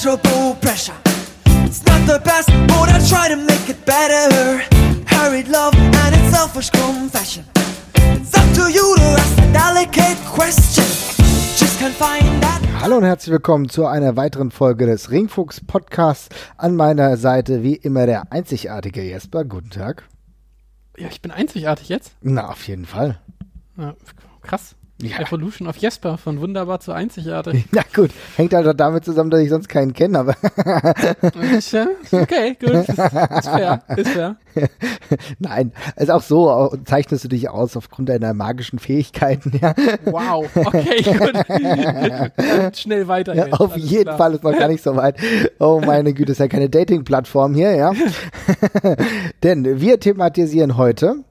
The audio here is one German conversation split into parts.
pleasurable pressure. It's not the best, but I try to make it better. Hurried love and its selfish confession. It's up to you to ask a delicate question. Just can't find that. Hallo und herzlich willkommen zu einer weiteren Folge des Ringfuchs Podcasts. An meiner Seite wie immer der einzigartige Jesper. Guten Tag. Ja, ich bin einzigartig jetzt. Na, auf jeden Fall. Ja, krass. Ja. Evolution of Jesper von wunderbar zu einzigartig. Na gut, hängt halt auch damit zusammen, dass ich sonst keinen kenne, aber Tja, okay, gut. Ist, ist fair, ist fair. nein, ist auch so, zeichnest du dich aus aufgrund deiner magischen Fähigkeiten, ja. Wow, okay, gut. Schnell weiter. ja auf alles jeden klar. Fall ist noch gar nicht so weit. Oh meine Güte, ist ja keine Dating-Plattform hier, ja. Denn wir thematisieren heute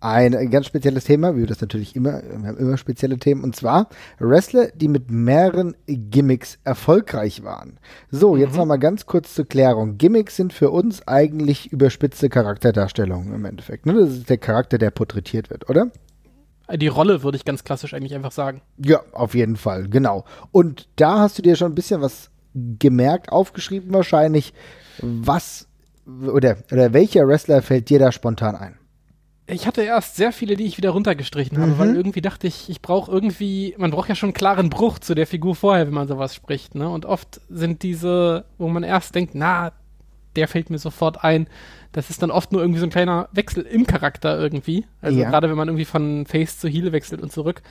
ein ganz spezielles Thema, wie wir das natürlich immer, wir haben immer spezielle Themen, und zwar Wrestler, die mit mehreren Gimmicks erfolgreich waren. So, jetzt noch mal ganz kurz zur Klärung. Gimmicks sind für uns eigentlich überspitzte Charakterdarstellungen im Endeffekt. Ne? Das ist der Charakter, der porträtiert wird, oder? Die Rolle würde ich ganz klassisch eigentlich einfach sagen. Ja, auf jeden Fall, genau. Und da hast du dir schon ein bisschen was gemerkt, aufgeschrieben wahrscheinlich. Was oder, oder welcher Wrestler fällt dir da spontan ein? Ich hatte erst sehr viele, die ich wieder runtergestrichen habe, Mhm. weil irgendwie dachte ich, ich brauche irgendwie, man braucht ja schon einen klaren Bruch zu der Figur vorher, wenn man sowas spricht, ne? Und oft sind diese, wo man erst denkt, na, der fällt mir sofort ein. Das ist dann oft nur irgendwie so ein kleiner Wechsel im Charakter irgendwie. Also Ja. gerade wenn man irgendwie von Face zu Heel wechselt und zurück.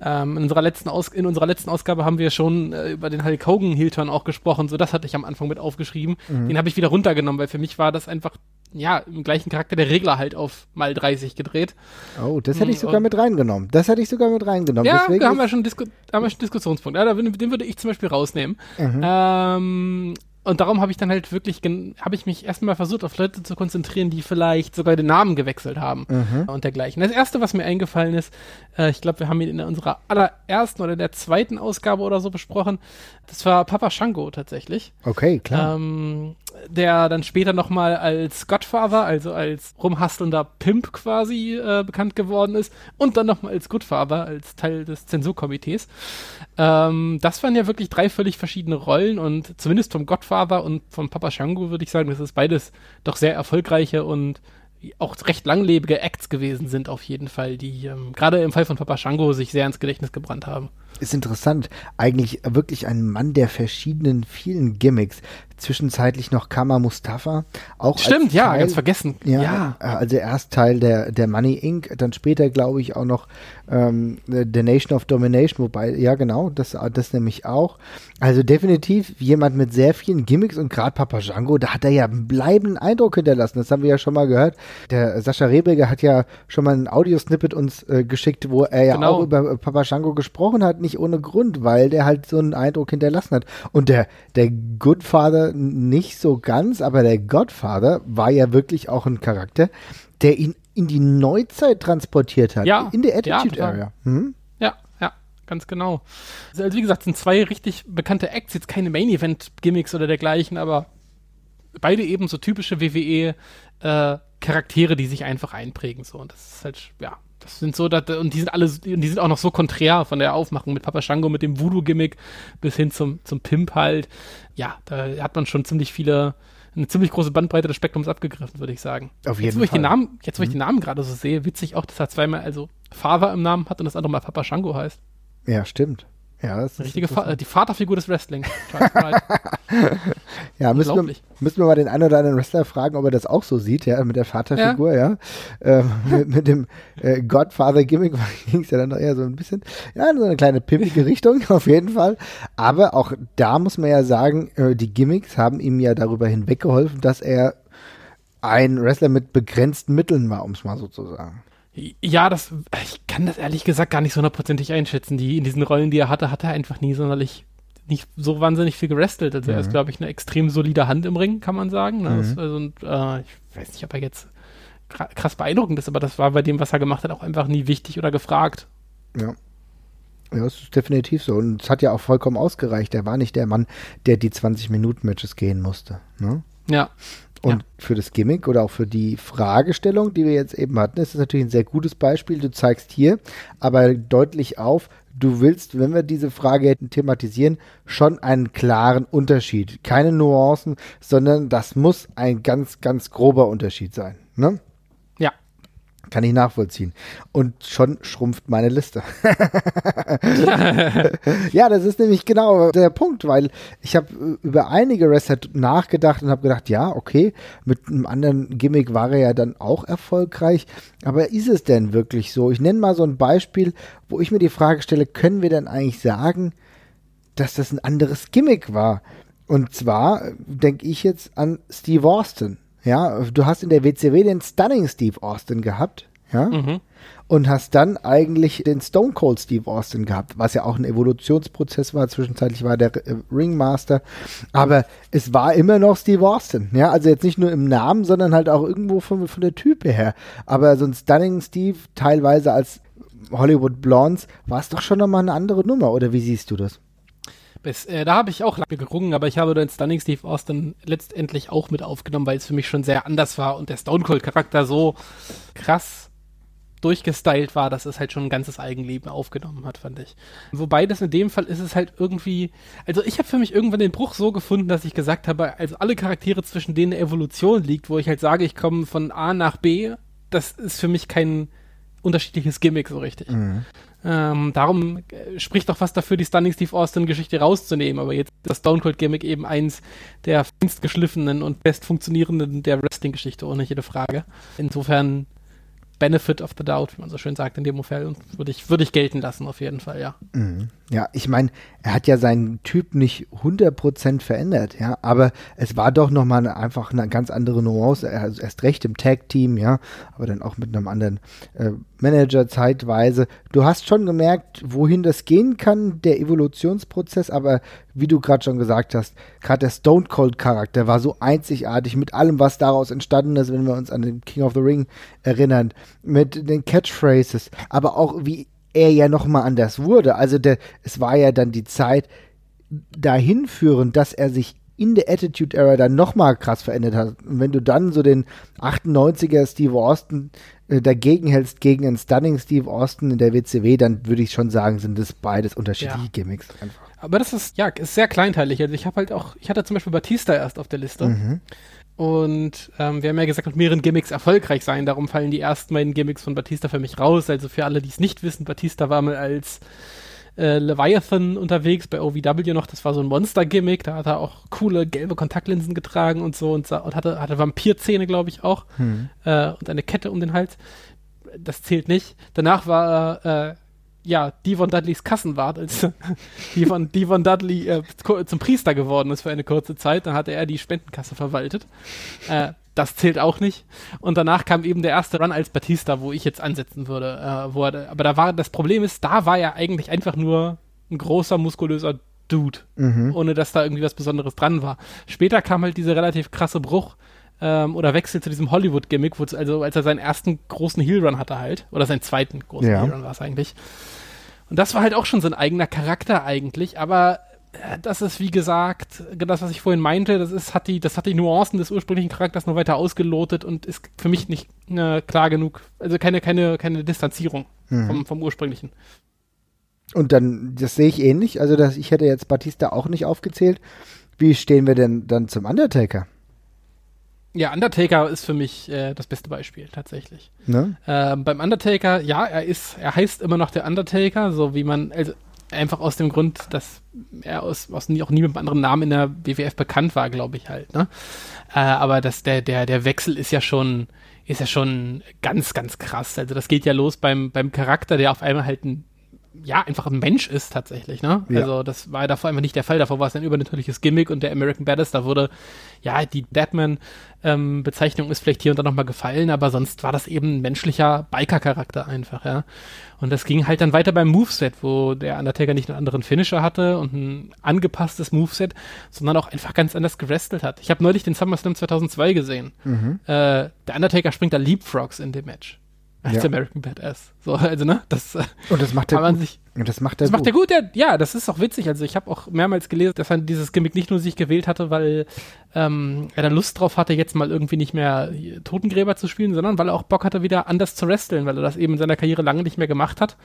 Ähm, in, unserer letzten Aus in unserer letzten Ausgabe haben wir schon äh, über den Hulk Hogan Heel-Turn auch gesprochen. So, das hatte ich am Anfang mit aufgeschrieben. Mhm. Den habe ich wieder runtergenommen, weil für mich war das einfach, ja, im gleichen Charakter der Regler halt auf mal 30 gedreht. Oh, das hätte ich Hm, sogar und- mit reingenommen. Das hätte ich sogar mit reingenommen. Ja, Deswegen da haben wir schon, Disku haben wir schon einen Diskussionspunkt. Ja, da, den würde ich zum Beispiel rausnehmen. Mhm. Ähm, und darum habe ich dann halt wirklich, habe ich mich erstmal versucht, auf Leute zu konzentrieren, die vielleicht sogar den Namen gewechselt haben Mhm. und dergleichen. Das erste, was mir eingefallen ist, äh, ich glaube, wir haben ihn in unserer allerersten oder der zweiten Ausgabe oder so besprochen. Das war Papa Shango tatsächlich. okay, klar. Ähm, der dann später nochmal als Godfather, also als rumhastelnder Pimp quasi äh, bekannt geworden ist und dann nochmal als Goodfather, als Teil des Zensurkomitees. Ähm, das waren ja wirklich drei völlig verschiedene Rollen und zumindest vom Godfather und vom Papa Shango würde ich sagen, dass es beides doch sehr erfolgreiche und auch recht langlebige Acts gewesen sind auf jeden Fall, die ähm, gerade im Fall von Papa Shango sich sehr ins Gedächtnis gebrannt haben. Ist interessant. Eigentlich wirklich ein Mann der verschiedenen, vielen Gimmicks. Zwischenzeitlich noch Kama Mustafa. Auch Stimmt, ja, Teil, ganz vergessen. Ja, ja. äh, also erst Teil der, der Money Inc., dann später glaube ich auch noch ähm, The Nation of Domination, wobei, ja genau, das, das nämlich auch. Also definitiv jemand mit sehr vielen Gimmicks und gerade Papa Django, da hat er ja einen bleibenden Eindruck hinterlassen, das haben wir ja schon mal gehört. Der Sascha Rebeger hat ja schon mal ein Audiosnippet uns äh, geschickt, wo er ja Genau. auch über Papa Django gesprochen hat, nicht ohne Grund, weil der halt so einen Eindruck hinterlassen hat. Und der, der Goodfather nicht so ganz, aber der Godfather war ja wirklich auch ein Charakter, der ihn in die Neuzeit transportiert hat. Ja, In der ja, Attitude total. Area. Hm? Ja, ja, ganz genau. Also wie gesagt, sind zwei richtig bekannte Acts, jetzt keine Main-Event-Gimmicks oder dergleichen, aber beide eben so typische WWE-Charaktere, die sich einfach einprägen. So. Und das ist halt, ja, das sind so, dass, und die sind alle, und die sind auch noch so konträr von der Aufmachung mit Papa Shango, mit dem Voodoo-Gimmick bis hin zum, zum Pimp halt. Ja, da hat man schon ziemlich viele, eine ziemlich große Bandbreite des Spektrums abgegriffen, würde ich sagen. Auf Jetzt, jeden wo ich Fall. den Namen, jetzt, wo ich den Namen gerade so sehe, witzig auch, dass er zweimal also Father im Namen hat und das andere mal Papa Shango heißt. Ja, stimmt. Ja, das ist Eine richtige Fa äh, die Vaterfigur des Wrestling. Ja, müssen wir, müssen wir mal den einen oder anderen Wrestler fragen, ob er das auch so sieht, ja, mit der Vaterfigur, ja. Ähm, mit, mit dem äh, Godfather-Gimmick ging es ja dann doch eher so ein bisschen, ja, in so eine kleine pimpige Richtung, auf jeden Fall. Aber auch da muss man ja sagen, äh, die Gimmicks haben ihm ja darüber hinweggeholfen, dass er ein Wrestler mit begrenzten Mitteln war, um es mal so zu sagen. Ja, das, ich kann das ehrlich gesagt gar nicht so hundertprozentig einschätzen. Die, in diesen Rollen, die er hatte, hat er einfach nie sonderlich, nicht so wahnsinnig viel gerestelt. Also er ist, glaube ich, eine extrem solide Hand im Ring, kann man sagen. Ne? Das, also, und, äh, ich weiß nicht, ob er jetzt kra- krass beeindruckend ist, aber das war bei dem, was er gemacht hat, auch einfach nie wichtig oder gefragt. Ja. Ja, das ist definitiv so. Und es hat ja auch vollkommen ausgereicht. Er war nicht der Mann, der die 20-Minuten-Matches gehen musste. Ne? Ja. Und Ja. für das Gimmick oder auch für die Fragestellung, die wir jetzt eben hatten, ist es natürlich ein sehr gutes Beispiel. Du zeigst hier aber deutlich auf, du willst, wenn wir diese Frage hätten thematisieren, schon einen klaren Unterschied. Keine Nuancen, sondern das muss ein ganz, ganz grober Unterschied sein. Ne? Kann ich nachvollziehen. Und schon schrumpft meine Liste. ja, das ist nämlich genau der Punkt, weil ich habe über einige Wrestler nachgedacht und habe gedacht, ja, okay, mit einem anderen Gimmick war er ja dann auch erfolgreich, aber ist es denn wirklich so? Ich nenne mal so ein Beispiel, wo ich mir die Frage stelle, können wir denn eigentlich sagen, dass das ein anderes Gimmick war? Und zwar denke ich jetzt an Steve Austin. Ja, du hast in der WCW den Stunning Steve Austin gehabt, ja, Mhm. und hast dann eigentlich den Stone Cold Steve Austin gehabt, was ja auch ein Evolutionsprozess war. Zwischenzeitlich war der äh, Ringmaster, aber es war immer noch Steve Austin, ja, also jetzt nicht nur im Namen, sondern halt auch irgendwo von, von der Type her. Aber so ein Stunning Steve, teilweise als Hollywood Blondes, war es doch schon nochmal eine andere Nummer, oder wie siehst du das? Bis, äh, da habe ich auch lange gerungen, aber ich habe den Stunning Steve Austin letztendlich auch mit aufgenommen, weil es für mich schon sehr anders war und der Stone Cold Charakter so krass durchgestylt war, dass es halt schon ein ganzes Eigenleben aufgenommen hat, fand ich. Wobei das in dem Fall ist es halt irgendwie, also ich habe für mich irgendwann den Bruch so gefunden, dass ich gesagt habe, also alle Charaktere, zwischen denen eine Evolution liegt, wo ich halt sage, ich komme von A nach B, das ist für mich kein unterschiedliches Gimmick so richtig. Ähm, darum äh, spricht doch was dafür, die Stunning Steve Austin Geschichte rauszunehmen. Aber jetzt ist das Stone Cold Gimmick eben eins der feinst geschliffenen und best funktionierenden der Wrestling-Geschichte, ohne jede Frage. Insofern Benefit of the Doubt, wie man so schön sagt in dem Fall, würde ich, würde ich gelten lassen, auf jeden Fall, ja. Ja, ich meine, er hat ja seinen Typ nicht 100% verändert, ja, aber es war doch nochmal eine, einfach eine ganz andere Nuance, er, erst recht im Tag-Team, ja, aber dann auch mit einem anderen äh, Manager zeitweise. Du hast schon gemerkt, wohin das gehen kann, der Evolutionsprozess, aber wie du gerade schon gesagt hast, gerade der Stone Cold Charakter war so einzigartig mit allem, was daraus entstanden ist, wenn wir uns an den King of the Ring erinnern, mit den Catchphrases, aber auch wie er ja nochmal anders wurde. Also der, es war ja dann die Zeit dahin führend, dass er sich in der Attitude Era dann nochmal krass verändert hat. Und wenn du dann so den 98er Steve Austin dagegen hältst gegen einen Stunning Steve Austin in der WCW, dann würde ich schon sagen, sind das beides unterschiedliche Ja. Gimmicks einfach. Aber das ist, ja, ist sehr kleinteilig. Also ich habe halt auch, ich hatte zum Beispiel Batista erst auf der Liste. Und ähm, wir haben ja gesagt, mit mehreren Gimmicks erfolgreich sein. Darum fallen die ersten beiden Gimmicks von Batista für mich raus. Also für alle, die es nicht wissen, Batista war mal als äh, Leviathan unterwegs bei OVW noch. Das war so ein Monster-Gimmick. Da hat er auch coole gelbe Kontaktlinsen getragen und so und, und hatte, hatte Vampirzähne, glaube ich, auch. Äh, und eine Kette um den Hals. Das zählt nicht. Danach war er, äh, ja, Devon Dudleys Kassenwart, als Devon, Devon Dudley äh, zum Priester geworden ist für eine kurze Zeit. Dann hatte er die Spendenkasse verwaltet. Äh, das zählt auch nicht. Und danach kam eben der erste Run als Batista, wo ich jetzt ansetzen würde. Äh, wo er, aber da war das Problem ist, da war er eigentlich einfach nur ein großer, muskulöser Dude, ohne dass da irgendwie was Besonderes dran war. Später kam halt dieser relativ krasse Bruch ähm, oder Wechsel zu diesem Hollywood-Gimmick, also als er seinen ersten großen Heel-Run hatte halt, oder seinen zweiten großen Ja. Heel-Run war es eigentlich. Und das war halt auch schon so ein eigener Charakter eigentlich, aber das ist wie gesagt, das was ich vorhin meinte, das ist hat die das hat die Nuancen des ursprünglichen Charakters nur weiter ausgelotet und ist für mich nicht äh, klar genug, also keine keine keine Distanzierung vom, vom ursprünglichen. Und dann, das sehe ich ähnlich. Also dass ich hätte jetzt Batista auch nicht aufgezählt. Wie stehen wir denn dann zum Undertaker? Ja, Undertaker ist für mich äh, das beste Beispiel tatsächlich. Ne? Ähm, beim Undertaker, ja, er ist, er heißt immer noch der Undertaker, so wie man, also einfach aus dem Grund, dass er aus, aus auch nie mit einem anderen Namen in der WWF bekannt war, glaube ich halt, ne? Äh, aber das, der, der, der Wechsel ist ja schon, ist ja schon ganz, ganz krass. Also das geht ja los beim, beim Charakter, der auf einmal halt ein ja, einfach ein Mensch ist tatsächlich, ne? Ja. Also das war ja davor einfach nicht der Fall. Davor war es ein übernatürliches Gimmick und der American Badass, da wurde, ja, die Deadman-Bezeichnung ist vielleicht hier und da nochmal gefallen, aber sonst war das eben ein menschlicher Biker-Charakter einfach, ja. Und das ging halt dann weiter beim Moveset, wo der Undertaker nicht einen anderen Finisher hatte und ein angepasstes Moveset, sondern auch einfach ganz anders gewrestelt hat. Ich habe neulich den SummerSlam 2002 gesehen. Mhm. Äh, der Undertaker springt da Leapfrogs in dem Match. Als Ja. American Badass. So, also, ne? Das äh, Und das macht kann man sich das macht er Das gut. macht er gut, ja, ja, das ist auch witzig. Also ich habe auch mehrmals gelesen, dass er dieses Gimmick nicht nur sich gewählt hatte, weil ähm, er da Lust drauf hatte, jetzt mal irgendwie nicht mehr Totengräber zu spielen, sondern weil er auch Bock hatte, wieder anders zu wresteln, weil er das eben in seiner Karriere lange nicht mehr gemacht hat.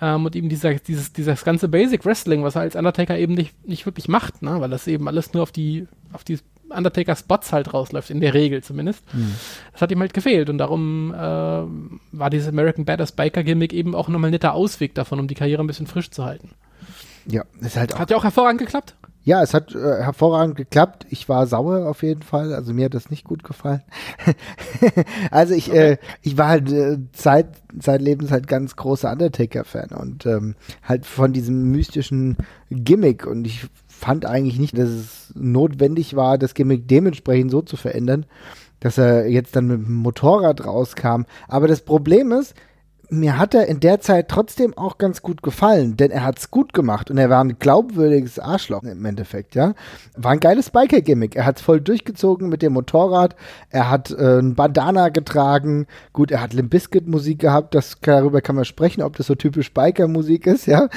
Ähm, und eben dieser, dieses, dieses ganze Basic Wrestling, was er als Undertaker eben nicht, nicht wirklich macht, ne? weil das eben alles nur auf die, auf die Undertaker-Spots halt rausläuft, in der Regel zumindest. Das hat ihm halt gefehlt und darum äh, war dieses American Badass Biker Gimmick eben auch nochmal ein netter Ausweg davon, um die Karriere ein bisschen frisch zu halten. Ja, ist halt auch Hat ja auch hervorragend geklappt. Ja, es hat äh, hervorragend geklappt. Ich war sauer auf jeden Fall. Also mir hat das nicht gut gefallen. also ich, äh, ich war halt äh, Zeit, zeitlebens halt ganz großer Undertaker-Fan und ähm, halt von diesem mystischen Gimmick. Und ich fand eigentlich nicht, dass es notwendig war, das Gimmick dementsprechend so zu verändern, dass er jetzt dann mit dem Motorrad rauskam. Aber das Problem ist, mir hat er in der Zeit trotzdem auch ganz gut gefallen, denn er hat's gut gemacht und er war ein glaubwürdiges Arschloch im Endeffekt, ja. War ein geiles Biker-Gimmick. Er hat's voll durchgezogen mit dem Motorrad. Er hat äh, ein Bandana getragen. Gut, er hat Limp Bizkit Musik gehabt. Das darüber kann man sprechen, ob das so typisch Biker-Musik ist, ja.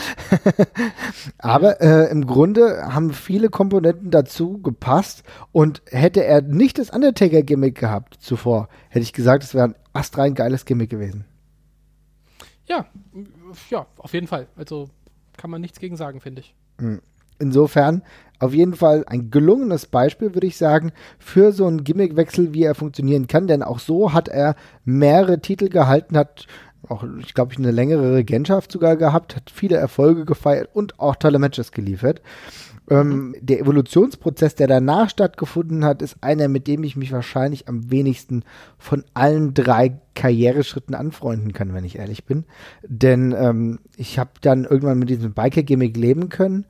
Aber äh, im Grunde haben viele Komponenten dazu gepasst und hätte er nicht das Undertaker-Gimmick gehabt zuvor, hätte ich gesagt, es wäre ein astrein geiles Gimmick gewesen. Ja, ja, auf jeden Fall. Also kann man nichts gegen sagen, finde ich. Insofern auf jeden Fall ein gelungenes Beispiel, würde ich sagen, für so einen Gimmickwechsel, wie er funktionieren kann. Denn auch so hat er mehrere Titel gehalten, hat auch, ich glaube, eine längere Regentschaft sogar gehabt, hat viele Erfolge gefeiert und auch tolle Matches geliefert. Ähm, der Evolutionsprozess, der danach stattgefunden hat, ist einer, mit dem ich mich wahrscheinlich am wenigsten von allen drei Karriereschritten anfreunden kann, wenn ich ehrlich bin. Denn ähm, ich habe dann irgendwann mit diesem Biker-Gimmick leben können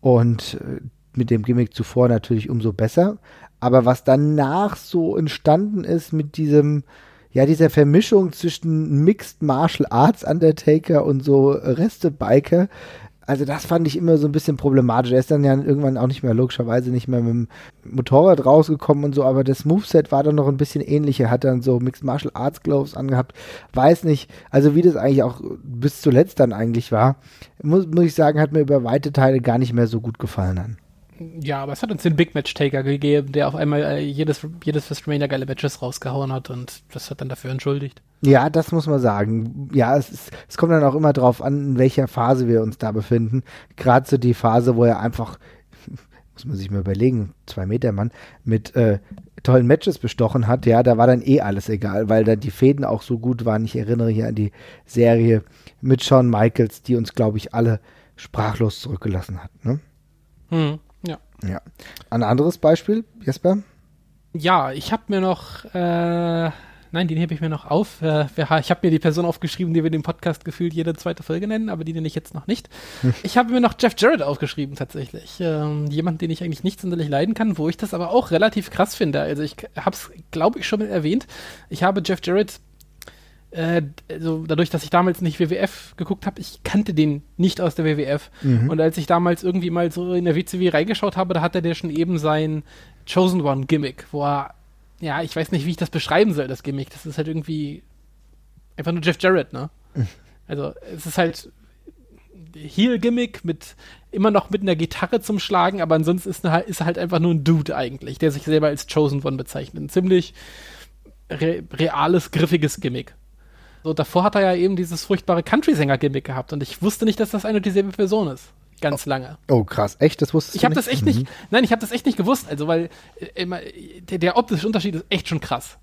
und äh, mit dem Gimmick zuvor natürlich umso besser. Aber was danach so entstanden ist mit diesem, ja, dieser Vermischung zwischen Mixed Martial Arts Undertaker und so Reste Biker, also das fand ich immer so ein bisschen problematisch. Er ist dann ja irgendwann auch nicht mehr, logischerweise nicht mehr mit dem Motorrad rausgekommen und so, aber das Moveset war dann noch ein bisschen ähnlich. Er hat dann so Mixed Martial Arts Gloves angehabt. Weiß nicht, also wie das eigentlich auch bis zuletzt dann eigentlich war, muss, muss ich sagen, hat mir über weite Teile gar nicht mehr so gut gefallen dann. Ja, aber es hat uns den Big Match Taker gegeben, der auf einmal äh, jedes, jedes WrestleMania geile Matches rausgehauen hat und das hat dann dafür entschuldigt. Ja, das muss man sagen. Ja, es, ist, es kommt dann auch immer drauf an, in welcher Phase wir uns da befinden. Gerade so die Phase, wo er einfach, muss man sich mal überlegen, zwei Meter Mann, mit äh, tollen Matches bestochen hat, ja, da war dann eh alles egal, weil dann die Fäden auch so gut waren. Ich erinnere hier an die Serie mit Shawn Michaels, die uns, glaube ich, alle sprachlos zurückgelassen hat. Ne? Hm, ja. Ein anderes Beispiel, Jesper? Ja, ich habe mir noch, äh, nein, den hebe ich mir noch auf. Äh, ich habe mir die Person aufgeschrieben, die wir den Podcast gefühlt jede zweite Folge nennen, aber die nenne ich jetzt noch nicht. Ich habe mir noch Jeff Jarrett aufgeschrieben, tatsächlich. Ähm, jemand, den ich eigentlich nicht sonderlich leiden kann, wo ich das aber auch relativ krass finde. Also ich habe es, glaube ich, schon mal erwähnt. Ich habe Jeff Jarrett äh, also dadurch, dass ich damals nicht WWF geguckt habe, ich kannte den nicht aus der WWF. Und als ich damals irgendwie mal so in der WCW reingeschaut habe, da hatte der schon eben sein Chosen One Gimmick, wo er, ja, ich weiß nicht, wie ich das beschreiben soll, das Gimmick. Das ist halt irgendwie einfach nur Jeff Jarrett, ne? Also es ist halt Heel-Gimmick mit immer noch mit einer Gitarre zum Schlagen, aber ansonsten ist, er halt- ist halt einfach nur ein Dude eigentlich, der sich selber als Chosen One bezeichnet. Ein ziemlich re reales, griffiges Gimmick. So, davor hat er ja eben dieses furchtbare Country-Sänger-Gimmick gehabt und ich wusste nicht, dass das eine und dieselbe Person ist. Ganz lange. Oh, krass. Echt? Das wusstest Ich du habe nicht? das echt nicht, nein, ich habe das echt nicht gewusst, also weil äh, immer, der, der optische Unterschied ist echt schon krass.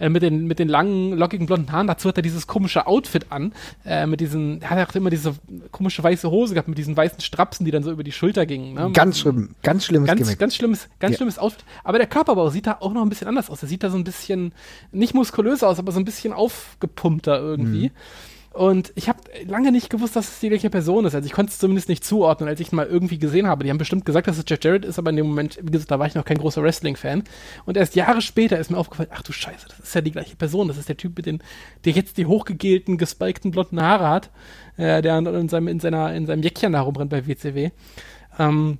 Äh, mit, den, mit den langen, lockigen blonden Haaren, dazu hat er dieses komische Outfit an, äh, mit diesen, er hat auch immer diese komische weiße Hose gehabt, mit diesen weißen Strapsen, die dann so über die Schulter gingen. Ne? Ganz schlimm. Ganz schlimmes Ganz, Gimmick. ganz schlimmes, ganz Ja. schlimmes Outfit. Aber der Körperbau sieht da auch noch ein bisschen anders aus. Der sieht da so ein bisschen, nicht muskulöser aus, aber so ein bisschen aufgepumpter irgendwie. Mhm. Und ich habe lange nicht gewusst, dass es die gleiche Person ist. Also ich konnte es zumindest nicht zuordnen, als ich ihn mal irgendwie gesehen habe. Die haben bestimmt gesagt, dass es Jeff Jarrett ist, aber in dem Moment, wie gesagt, da war ich noch kein großer Wrestling-Fan. Und erst Jahre später ist mir aufgefallen, ach du Scheiße, das ist ja die gleiche Person. Das ist der Typ, mit den, der jetzt die hochgegelten, gespikten blonden Haare hat, äh, der in seinem, in, seiner, in seinem Jäckchen da rumrennt bei WCW. Ähm,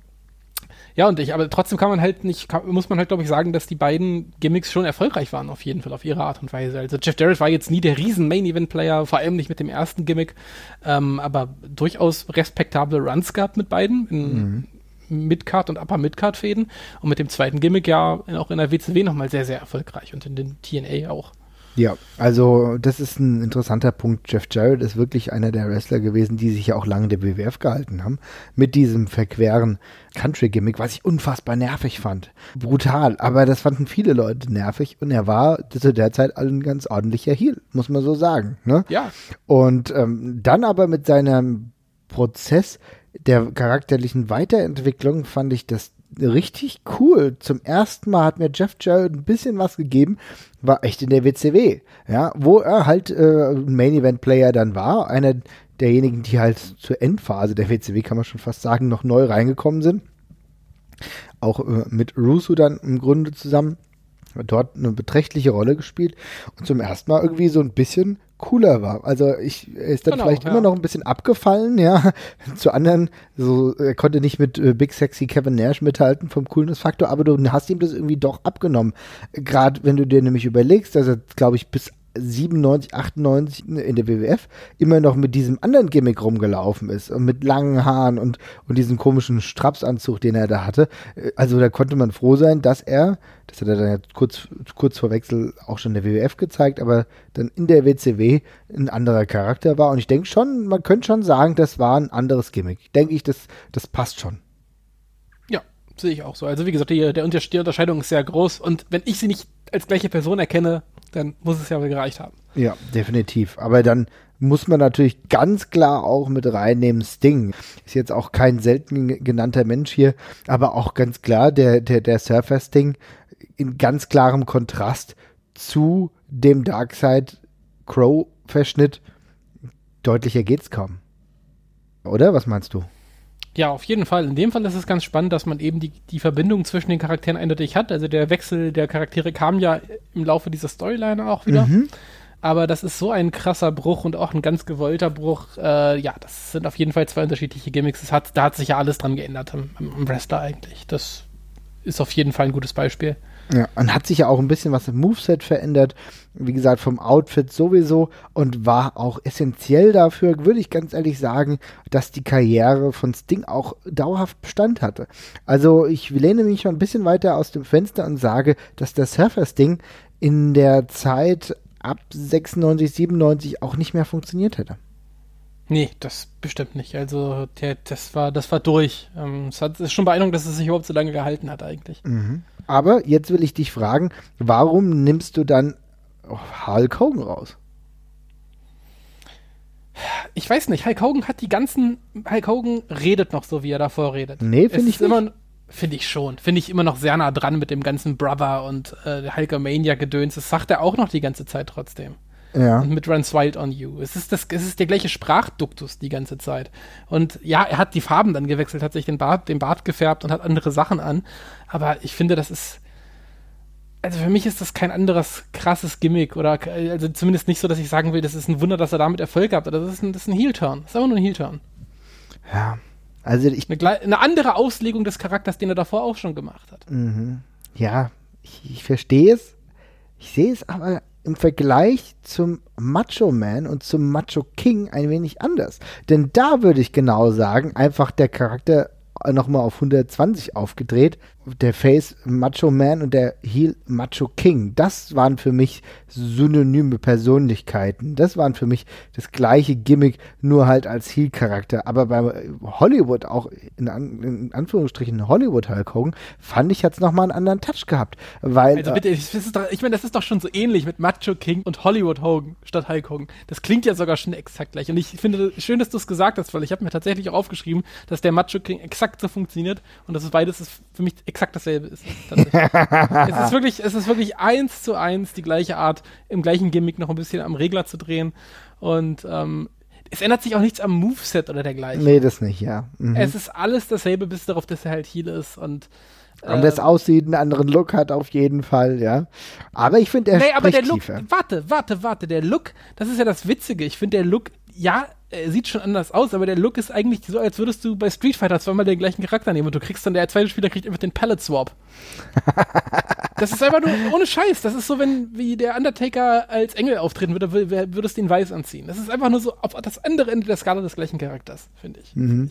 Ja, und ich, aber trotzdem kann man halt nicht, kann, muss man halt, glaube ich, sagen, dass die beiden Gimmicks schon erfolgreich waren, auf jeden Fall, auf ihre Art und Weise. Also Jeff Jarrett war jetzt nie der riesen Main-Event-Player, vor allem nicht mit dem ersten Gimmick, ähm, aber durchaus respektable Runs gehabt mit beiden in mhm. Midcard und Upper Midcard Fäden und mit dem zweiten Gimmick ja auch in der WCW nochmal sehr, sehr erfolgreich und in den TNA auch. Ja, also das ist ein interessanter Punkt. Jeff Jarrett ist wirklich einer der Wrestler gewesen, die sich ja auch lange der BWF gehalten haben. Mit diesem verqueren Country-Gimmick, was ich unfassbar nervig fand. Brutal, aber das fanden viele Leute nervig und er war zu der Zeit ein ganz ordentlicher Heel, muss man so sagen. Ne? Ja. Und ähm, dann aber mit seinem Prozess der charakterlichen Weiterentwicklung fand ich das richtig cool. Zum ersten Mal hat mir Jeff Jarrett ein bisschen was gegeben, war echt in der WCW, ja, wo er halt äh, Main Event Player dann war, einer derjenigen, die halt zur Endphase der WCW, kann man schon fast sagen, noch neu reingekommen sind. Auch äh, mit Russo dann im Grunde zusammen dort eine beträchtliche Rolle gespielt und zum ersten Mal irgendwie so ein bisschen cooler war. Also ich, er ist dann genau, vielleicht ja. immer noch ein bisschen abgefallen, ja, zu anderen, so, er konnte nicht mit äh, Big Sexy Kevin Nash mithalten vom Coolness-Faktor, aber du hast ihm das irgendwie doch abgenommen. Gerade wenn du dir nämlich überlegst, dass er, glaube ich, bis 97, 98 in der WWF immer noch mit diesem anderen Gimmick rumgelaufen ist und mit langen Haaren und, und diesem komischen Strapsanzug, den er da hatte. Also da konnte man froh sein, dass er, das hat er dann ja kurz, kurz vor Wechsel auch schon in der WWF gezeigt, aber dann in der WCW ein anderer Charakter war. Und ich denke schon, man könnte schon sagen, das war ein anderes Gimmick. Denke ich, das, das passt schon. Ja, sehe ich auch so. Also wie gesagt, die, der, die Unterscheidung ist sehr groß und wenn ich sie nicht als gleiche Person erkenne, dann muss es ja wohl gereicht haben. Ja, definitiv. Aber dann muss man natürlich ganz klar auch mit reinnehmen, Sting. Ist jetzt auch kein selten genannter Mensch hier, aber auch ganz klar der, der, der Surfer Sting in ganz klarem Kontrast zu dem Darkseid Crow Verschnitt. Deutlicher geht's kaum. Oder? Was meinst du? Ja, auf jeden Fall. In dem Fall ist es ganz spannend, dass man eben die, die Verbindung zwischen den Charakteren eindeutig hat. Also der Wechsel der Charaktere kam ja im Laufe dieser Storyline auch wieder. Mhm. Aber das ist so ein krasser Bruch und auch ein ganz gewollter Bruch. Äh, ja, das sind auf jeden Fall zwei unterschiedliche Gimmicks. Hat, da hat sich ja alles dran geändert am, am Wrestler eigentlich. Das ist auf jeden Fall ein gutes Beispiel. Ja, und hat sich ja auch ein bisschen was im Moveset verändert. Wie gesagt, vom Outfit sowieso und war auch essentiell dafür, würde ich ganz ehrlich sagen, dass die Karriere von Sting auch dauerhaft Bestand hatte. Also ich lehne mich schon ein bisschen weiter aus dem Fenster und sage, dass der Surfer Sting in der Zeit ab 96, 97 auch nicht mehr funktioniert hätte. Nee, das bestimmt nicht. Also der, das war, das war durch. Ähm, es hat, ist schon beeindruckend, dass es sich überhaupt so lange gehalten hat eigentlich. Mhm. Aber jetzt will ich dich fragen, warum nimmst du dann Hulk Hogan raus? Ich weiß nicht, Hulk Hogan hat die ganzen, Hulk Hogan redet noch so, wie er davor redet. Nee, finde ich immer, Finde ich schon. Finde ich immer noch sehr nah dran mit dem ganzen Brother und äh, Hulkamania-Gedöns. Das sagt er auch noch die ganze Zeit trotzdem. Ja. Und mit Runs Wild on You. Es ist, das, es ist der gleiche Sprachduktus die ganze Zeit. Und ja, er hat die Farben dann gewechselt, hat sich den Bart, den Bart gefärbt und hat andere Sachen an. Aber ich finde, das ist. Also für mich ist das kein anderes krasses Gimmick oder also zumindest nicht so, dass ich sagen will, das ist ein Wunder, dass er damit Erfolg hat. Das ist ein, das ist ein Heel-Turn. Das ist einfach nur ein Heel-Turn. Ja. Also ich. Eine, eine, andere Auslegung des Charakters, den er davor auch schon gemacht hat. Mhm. Ja, ich, ich verstehe es. Ich sehe es aber im Vergleich zum Macho Man und zum Macho King ein wenig anders. Denn da würde ich genau sagen, einfach der Charakter nochmal auf 120 aufgedreht der Face Macho Man und der Heel Macho King, das waren für mich synonyme Persönlichkeiten. Das waren für mich das gleiche Gimmick, nur halt als Heel-Charakter. Aber bei Hollywood, auch in, An in Anführungsstrichen Hollywood Hulk Hogan, fand ich, hat es nochmal einen anderen Touch gehabt. Weil, also bitte, ich, ich meine, das ist doch schon so ähnlich mit Macho King und Hollywood Hogan statt Hulk Hogan. Das klingt ja sogar schon exakt gleich. Und ich finde schön, dass du es gesagt hast, weil ich habe mir tatsächlich auch aufgeschrieben, dass der Macho King exakt so funktioniert und das ist beides ist für mich exakt dasselbe ist. es ist wirklich, es ist wirklich eins zu eins die gleiche Art, im gleichen Gimmick noch ein bisschen am Regler zu drehen. Und ähm, es ändert sich auch nichts am Moveset oder dergleichen. Nee, das nicht, ja. Mhm. Es ist alles dasselbe, bis darauf, dass er halt Heal ist und und das ähm, aussieht, einen anderen Look hat auf jeden Fall, ja. Aber ich finde, er nee, aber der Look, warte, warte, warte, der Look, das ist ja das Witzige. Ich finde, der Look, ja, er sieht schon anders aus, aber der Look ist eigentlich so, als würdest du bei Street Fighter zweimal den gleichen Charakter nehmen und du kriegst dann, der zweite Spieler kriegt einfach den Palette Swap. das ist einfach nur ohne Scheiß. Das ist so, wenn wie der Undertaker als Engel auftreten würde, würdest du ihn weiß anziehen. Das ist einfach nur so auf das andere Ende der Skala des gleichen Charakters, finde ich. Mhm.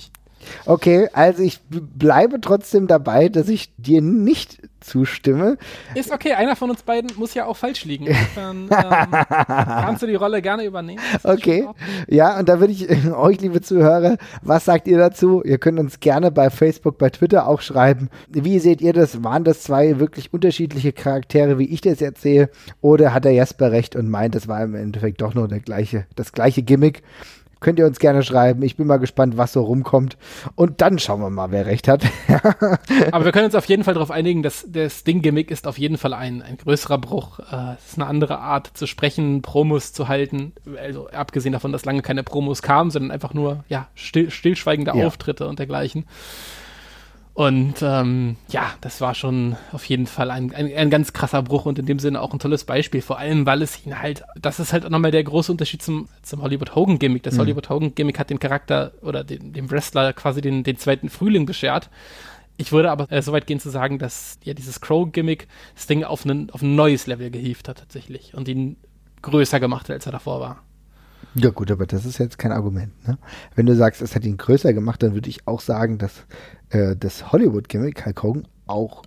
Okay, also ich bleibe trotzdem dabei, dass ich dir nicht zustimme. Ist okay, einer von uns beiden muss ja auch falsch liegen. Insofern ähm, kannst du die Rolle gerne übernehmen. Okay, ja, und da würde ich euch, liebe Zuhörer, was sagt ihr dazu? Ihr könnt uns gerne bei Facebook, bei Twitter auch schreiben. Wie seht ihr das? Waren das zwei wirklich unterschiedliche Charaktere, wie ich das jetzt sehe? Oder hat der Jesper recht und meint, das war im Endeffekt doch nur der gleiche, das gleiche Gimmick? Könnt ihr uns gerne schreiben. Ich bin mal gespannt, was so rumkommt. Und dann schauen wir mal, wer recht hat. Aber wir können uns auf jeden Fall darauf einigen, dass das Ding-Gimmick ist auf jeden Fall ein, ein größerer Bruch. Äh, es ist eine andere Art zu sprechen, Promos zu halten. Also abgesehen davon, dass lange keine Promos kamen, sondern einfach nur ja, still, stillschweigende ja. Auftritte und dergleichen. Und ähm, ja, das war schon auf jeden Fall ein, ein, ein, ganz krasser Bruch und in dem Sinne auch ein tolles Beispiel. Vor allem, weil es ihn halt, das ist halt auch nochmal der große Unterschied zum, zum Hollywood Hogan Gimmick. Das mhm. Hollywood Hogan Gimmick hat den Charakter oder den, dem Wrestler quasi den, den zweiten Frühling beschert. Ich würde aber äh, so weit gehen zu sagen, dass ja dieses Crow-Gimmick das Ding auf, einen, auf ein neues Level gehievt hat tatsächlich und ihn größer gemacht hat, als er davor war. Ja gut, aber das ist jetzt kein Argument. Ne? Wenn du sagst, es hat ihn größer gemacht, dann würde ich auch sagen, dass äh, das Hollywood-Gimmick Hulk Hogan auch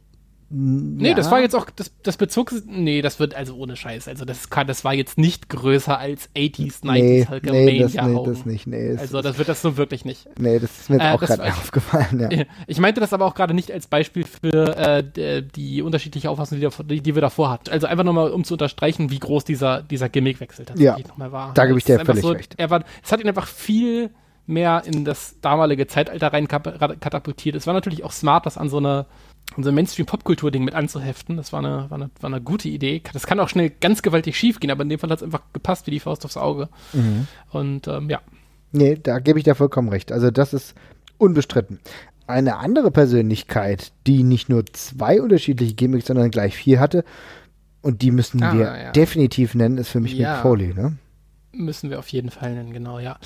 Nee, ja. das war jetzt auch, das, das bezog, nee, das wird also ohne Scheiß. Also das kann, das war jetzt nicht größer als 80s, 90s nee, Hulk nee, das, nee, das nicht, nee. Also das wird das so wirklich nicht. Nee, das ist mir jetzt äh, auch gerade aufgefallen, ja. Ich meinte das aber auch gerade nicht als Beispiel für äh, die unterschiedliche Auffassung, die, die, wir davor hatten. Also einfach nochmal, um zu unterstreichen, wie groß dieser, dieser Gimmickwechsel tatsächlich ja, nochmal war. Da gebe ich dir völlig so, recht. Er war, es hat ihn einfach viel mehr in das damalige Zeitalter rein katapultiert. Es war natürlich auch smart, das an so eine unser Mainstream-Popkultur-Ding mit anzuheften. Das war eine, war, eine, war eine gute Idee. Das kann auch schnell ganz gewaltig schief gehen, aber in dem Fall hat es einfach gepasst wie die Faust aufs Auge. Mhm. Und ähm, ja. Nee, da gebe ich dir vollkommen recht. Also das ist unbestritten. Eine andere Persönlichkeit, die nicht nur zwei unterschiedliche Gimmicks, sondern gleich vier hatte, und die müssen ah, wir ja. definitiv nennen, ist für mich ja. Mick Foley, ne? Müssen wir auf jeden Fall nennen, genau, ja.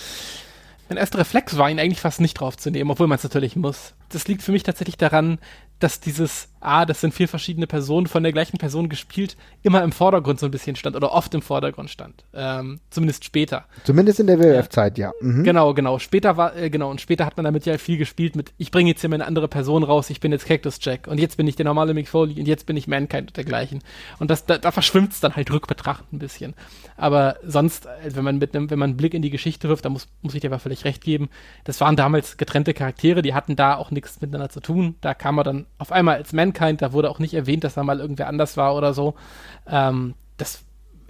Mein erster Reflex war, ihn eigentlich fast nicht drauf zu nehmen, obwohl man es natürlich muss. Das liegt für mich tatsächlich daran, dass dieses, ah, das sind vier verschiedene Personen von der gleichen Person gespielt, immer im Vordergrund so ein bisschen stand oder oft im Vordergrund stand. Ähm, zumindest später. Zumindest in der WWF-Zeit, ja. Mhm. Genau, genau. Später war, äh, genau, und später hat man damit ja viel gespielt mit, ich bringe jetzt hier meine andere Person raus, ich bin jetzt Cactus Jack und jetzt bin ich der normale Mick Foley und jetzt bin ich Mankind und dergleichen. Und das, da, da verschwimmt es dann halt rückbetrachtend ein bisschen. Aber sonst, äh, wenn man mit einem, wenn man einen Blick in die Geschichte wirft, da muss, muss ich dir aber völlig recht geben, das waren damals getrennte Charaktere, die hatten da auch nichts miteinander zu tun. Da kam man dann auf einmal als Mankind, da wurde auch nicht erwähnt, dass da mal irgendwer anders war oder so. Ähm, das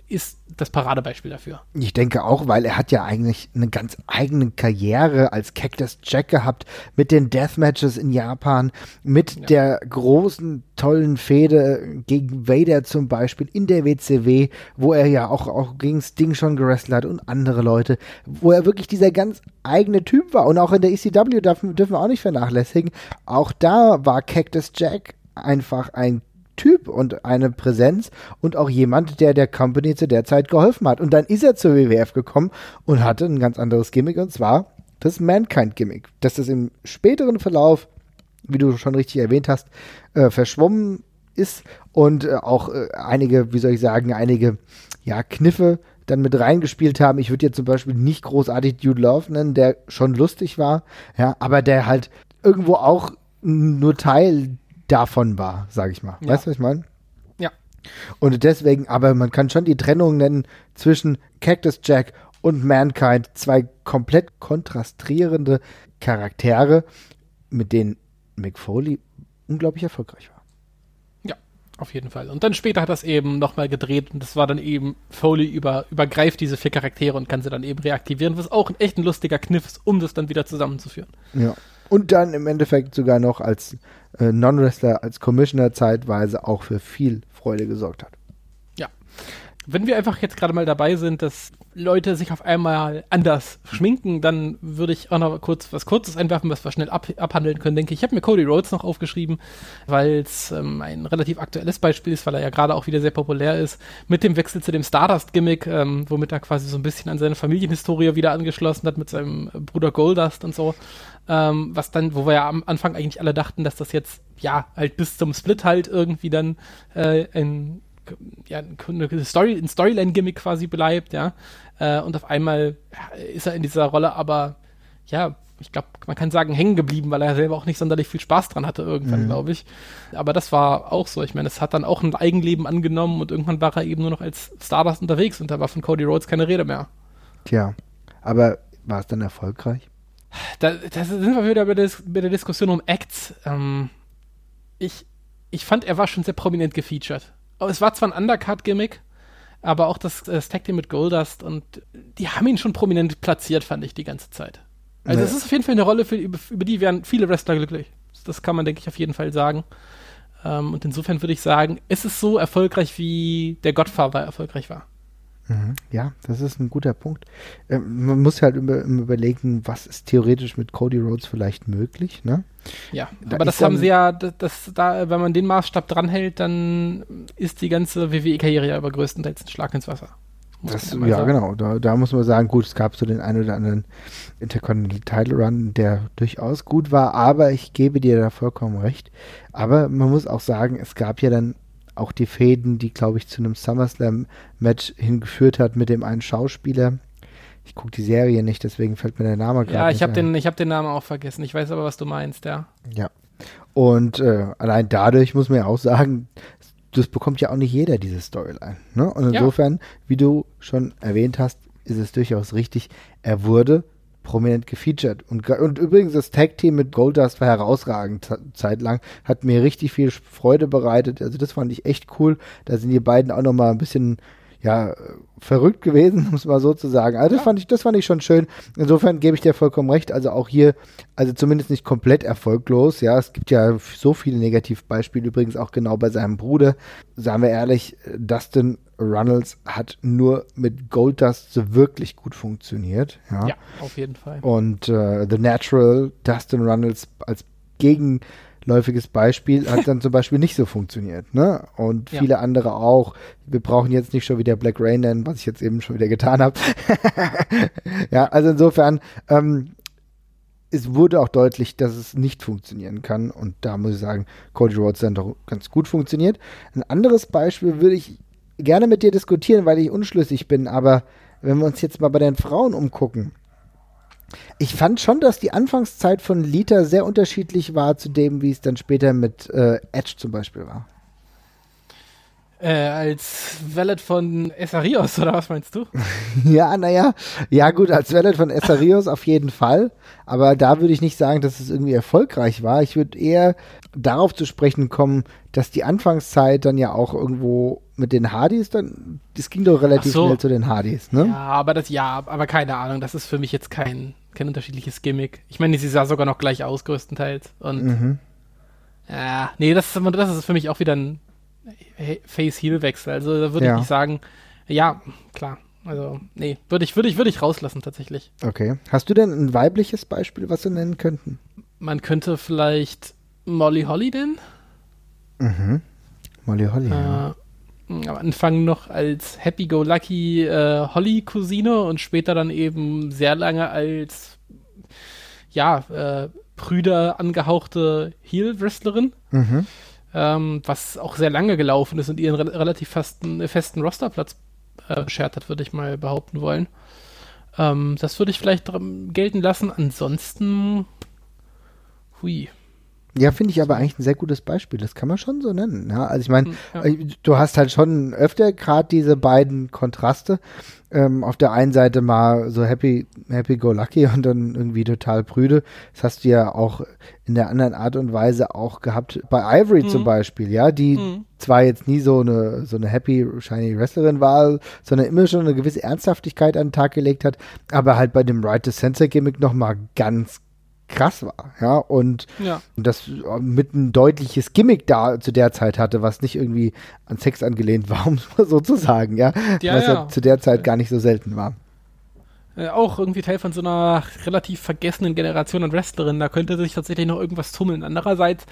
ist das Paradebeispiel dafür. Ich denke auch, weil er hat ja eigentlich eine ganz eigene Karriere als Cactus Jack gehabt mit den Deathmatches in Japan, mit ja. der großen, tollen Fehde gegen Vader zum Beispiel in der WCW, wo er ja auch, auch gegen Sting schon gewrestelt hat und andere Leute, wo er wirklich dieser ganz eigene Typ war. Und auch in der ECW dürfen, dürfen wir auch nicht vernachlässigen. Auch da war Cactus Jack einfach ein Typ und eine Präsenz und auch jemand, der der Company zu der Zeit geholfen hat. Und dann ist er zur WWF gekommen und hatte ein ganz anderes Gimmick und zwar das Mankind-Gimmick. Das ist im späteren Verlauf, wie du schon richtig erwähnt hast, äh, verschwommen ist und äh, auch äh, einige, wie soll ich sagen, einige ja, Kniffe dann mit reingespielt haben. Ich würde jetzt zum Beispiel nicht großartig Dude Love nennen, der schon lustig war, ja, aber der halt irgendwo auch nur Teil davon war, sage ich mal. Ja. Weißt du, was ich meine? Ja. Und deswegen, aber man kann schon die Trennung nennen zwischen Cactus Jack und Mankind, zwei komplett kontrastierende Charaktere, mit denen Mick Foley unglaublich erfolgreich war. Ja, auf jeden Fall. Und dann später hat das eben nochmal gedreht und das war dann eben, Foley über, übergreift diese vier Charaktere und kann sie dann eben reaktivieren, was auch ein echt ein lustiger Kniff ist, um das dann wieder zusammenzuführen. Ja. Und dann im Endeffekt sogar noch als äh, Non-Wrestler, als Commissioner zeitweise auch für viel Freude gesorgt hat. Ja. wenn wir einfach jetzt gerade mal dabei sind, dass Leute sich auf einmal anders schminken, dann würde ich auch noch kurz was Kurzes einwerfen, was wir schnell ab, abhandeln können, denke ich. Ich habe mir Cody Rhodes noch aufgeschrieben, weil es ähm, ein relativ aktuelles Beispiel ist, weil er ja gerade auch wieder sehr populär ist, mit dem Wechsel zu dem Stardust-Gimmick, ähm, womit er quasi so ein bisschen an seine Familienhistorie wieder angeschlossen hat mit seinem Bruder Goldust und so. Ähm, was dann, wo wir ja am Anfang eigentlich alle dachten, dass das jetzt ja halt bis zum Split halt irgendwie dann äh, ein ja, eine Story, ein Storyline-Gimmick quasi bleibt, ja. Äh, und auf einmal ist er in dieser Rolle aber, ja, ich glaube, man kann sagen, hängen geblieben, weil er selber auch nicht sonderlich viel Spaß dran hatte irgendwann, mhm. glaube ich. Aber das war auch so. Ich meine, es hat dann auch ein Eigenleben angenommen und irgendwann war er eben nur noch als Stardust unterwegs und da war von Cody Rhodes keine Rede mehr. Tja, aber war es dann erfolgreich? Da, da sind wir wieder bei der, bei der Diskussion um Acts. Ähm, ich, ich fand, er war schon sehr prominent gefeatured es war zwar ein Undercut-Gimmick, aber auch das, das Tag Team mit Goldust und die haben ihn schon prominent platziert, fand ich die ganze Zeit. Also es ist auf jeden Fall eine Rolle, für, über, über, die wären viele Wrestler glücklich. Das kann man, denke ich, auf jeden Fall sagen. Ähm, und insofern würde ich sagen, es ist so erfolgreich, wie der Godfather erfolgreich war. Mhm. Ja, das ist ein guter Punkt. Ähm, man muss halt immer, immer, überlegen, was ist theoretisch mit Cody Rhodes vielleicht möglich, ne? Ja, da aber das haben sie ja, das, das, da, wenn man den Maßstab dranhält, dann ist die ganze WWE-Karriere ja aber größtenteils ein Schlag ins Wasser. Das, ja, sagen. genau. Da, da, muss man sagen, gut, es gab so den einen oder anderen Intercontinental Title Run, der durchaus gut war, aber ich gebe dir da vollkommen recht. Aber man muss auch sagen, es gab ja dann auch die Fäden, die, glaube ich, zu einem SummerSlam-Match hingeführt hat mit dem einen Schauspieler. Ich gucke die Serie nicht, deswegen fällt mir der Name gerade Ja, ich habe den, hab den Namen auch vergessen. Ich weiß aber, was du meinst, ja. Ja. Und äh, allein dadurch muss man ja auch sagen, das bekommt ja auch nicht jeder, diese Storyline. Ne? Und insofern, ja. wie du schon erwähnt hast, ist es durchaus richtig, er wurde prominent gefeatured. Und, und übrigens, das Tag-Team mit Goldust war herausragend zeitlang, hat mir richtig viel Freude bereitet. Also das fand ich echt cool. Da sind die beiden auch nochmal ein bisschen ja, verrückt gewesen, muss man so zu sagen. Also das fand ich, das fand ich schon schön. Insofern gebe ich dir vollkommen recht. Also auch hier, also zumindest nicht komplett erfolglos. Ja, es gibt ja so viele Negativbeispiele, übrigens auch genau bei seinem Bruder. Sagen wir ehrlich, Dustin Runnels hat nur mit Goldust so wirklich gut funktioniert. Ja, ja auf jeden Fall. Und äh, The Natural, Dustin Runnels als Gegen läufiges Beispiel hat dann zum Beispiel nicht so funktioniert. Ne? Und viele ja. andere auch. Wir brauchen jetzt nicht schon wieder Black Rain nennen, was ich jetzt eben schon wieder getan habe. ja, also insofern, ähm, es wurde auch deutlich, dass es nicht funktionieren kann. Und da muss ich sagen, Cody Rhodes dann doch ganz gut funktioniert. Ein anderes Beispiel würde ich gerne mit dir diskutieren, weil ich unschlüssig bin, aber wenn wir uns jetzt mal bei den Frauen umgucken, ich fand schon, dass die Anfangszeit von Lita sehr unterschiedlich war zu dem, wie es dann später mit äh, Edge zum Beispiel war. Äh, als Valet von Essarios, oder was meinst du? ja, naja, ja gut, als Valet von Essarios auf jeden Fall. Aber da würde ich nicht sagen, dass es irgendwie erfolgreich war. Ich würde eher darauf zu sprechen kommen, dass die Anfangszeit dann ja auch irgendwo mit den Hardys dann, das ging doch relativ so. schnell zu den Hardys, ne? Ja, aber das, ja, aber keine Ahnung, das ist für mich jetzt kein, kein unterschiedliches Gimmick. Ich meine, sie sah sogar noch gleich aus, größtenteils. Und, mhm. ja, nee, das ist, das ist für mich auch wieder ein Face-Heel-Wechsel. Also da würde ja. ich nicht sagen, ja, klar. Also, nee, würde ich, würde ich, würde ich rauslassen tatsächlich. Okay. Hast du denn ein weibliches Beispiel, was wir nennen könnten? Man könnte vielleicht Molly Holly nennen. Mhm. Molly Holly, äh, ja. Am Anfang noch als Happy-Go-Lucky äh, Holly-Cousine und später dann eben sehr lange als ja, äh, Brüder angehauchte Heel-Wrestlerin. Mhm ähm, was auch sehr lange gelaufen ist und ihren re relativ festen, festen Rosterplatz äh, beschert hat, würde ich mal behaupten wollen. Ähm, das würde ich vielleicht gelten lassen. Ansonsten, hui. Ja, finde ich aber eigentlich ein sehr gutes Beispiel. Das kann man schon so nennen. Ja, also ich meine, hm, ja. Äh, du hast halt schon öfter gerade diese beiden Kontraste. Ähm, auf der einen Seite mal so happy, happy go lucky und dann irgendwie total prüde. Das hast du ja auch in der anderen Art und Weise auch gehabt bei Ivory mhm. zum Beispiel, ja, die mhm. zwar jetzt nie so eine so eine happy shiny Wrestlerin war, sondern immer schon eine gewisse Ernsthaftigkeit an den Tag gelegt hat, aber halt bei dem Right to Censor Gimmick noch mal ganz krass war, ja, und Ja. das mit ein deutliches Gimmick da zu der Zeit hatte, was nicht irgendwie an Sex angelehnt war, um es mal so zu sagen, ja, Ja, was ja. ja. zu der Zeit gar nicht so selten war. Äh, auch irgendwie Teil von so einer relativ vergessenen Generation an Wrestlerinnen. Da könnte sich tatsächlich noch irgendwas tummeln. Andererseits,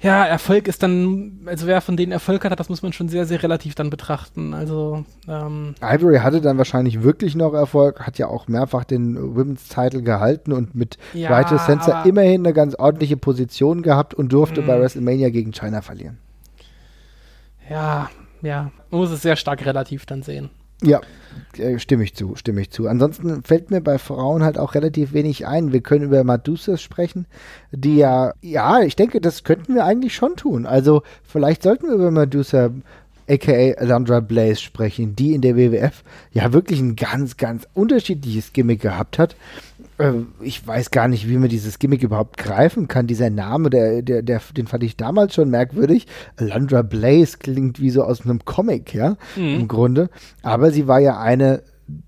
ja, Erfolg ist dann, also wer von denen Erfolg hat, das muss man schon sehr, sehr relativ dann betrachten. Also, ähm, Ivory hatte dann wahrscheinlich wirklich noch Erfolg, hat ja auch mehrfach den Women's Title gehalten und mit Ja, Vital Sensor immerhin eine ganz ordentliche Position gehabt und durfte Mhm. bei WrestleMania gegen China verlieren. ja, ja, man muss es sehr stark relativ dann sehen. Ja, äh, stimme ich zu, stimme ich zu. Ansonsten fällt mir bei Frauen halt auch relativ wenig ein. Wir können über Medusa sprechen, die ja, ja, ich denke, das könnten wir eigentlich schon tun. Also vielleicht sollten wir über Medusa aka Alundra Blaze sprechen, die in der WWF ja wirklich ein ganz, ganz unterschiedliches Gimmick gehabt hat. Äh, Ich weiß gar nicht, wie man dieses Gimmick überhaupt greifen kann. Dieser Name, der, der, der, den fand ich damals schon merkwürdig. Alundra Blaze klingt wie so aus einem Comic, ja, im Grunde. Aber sie war ja eine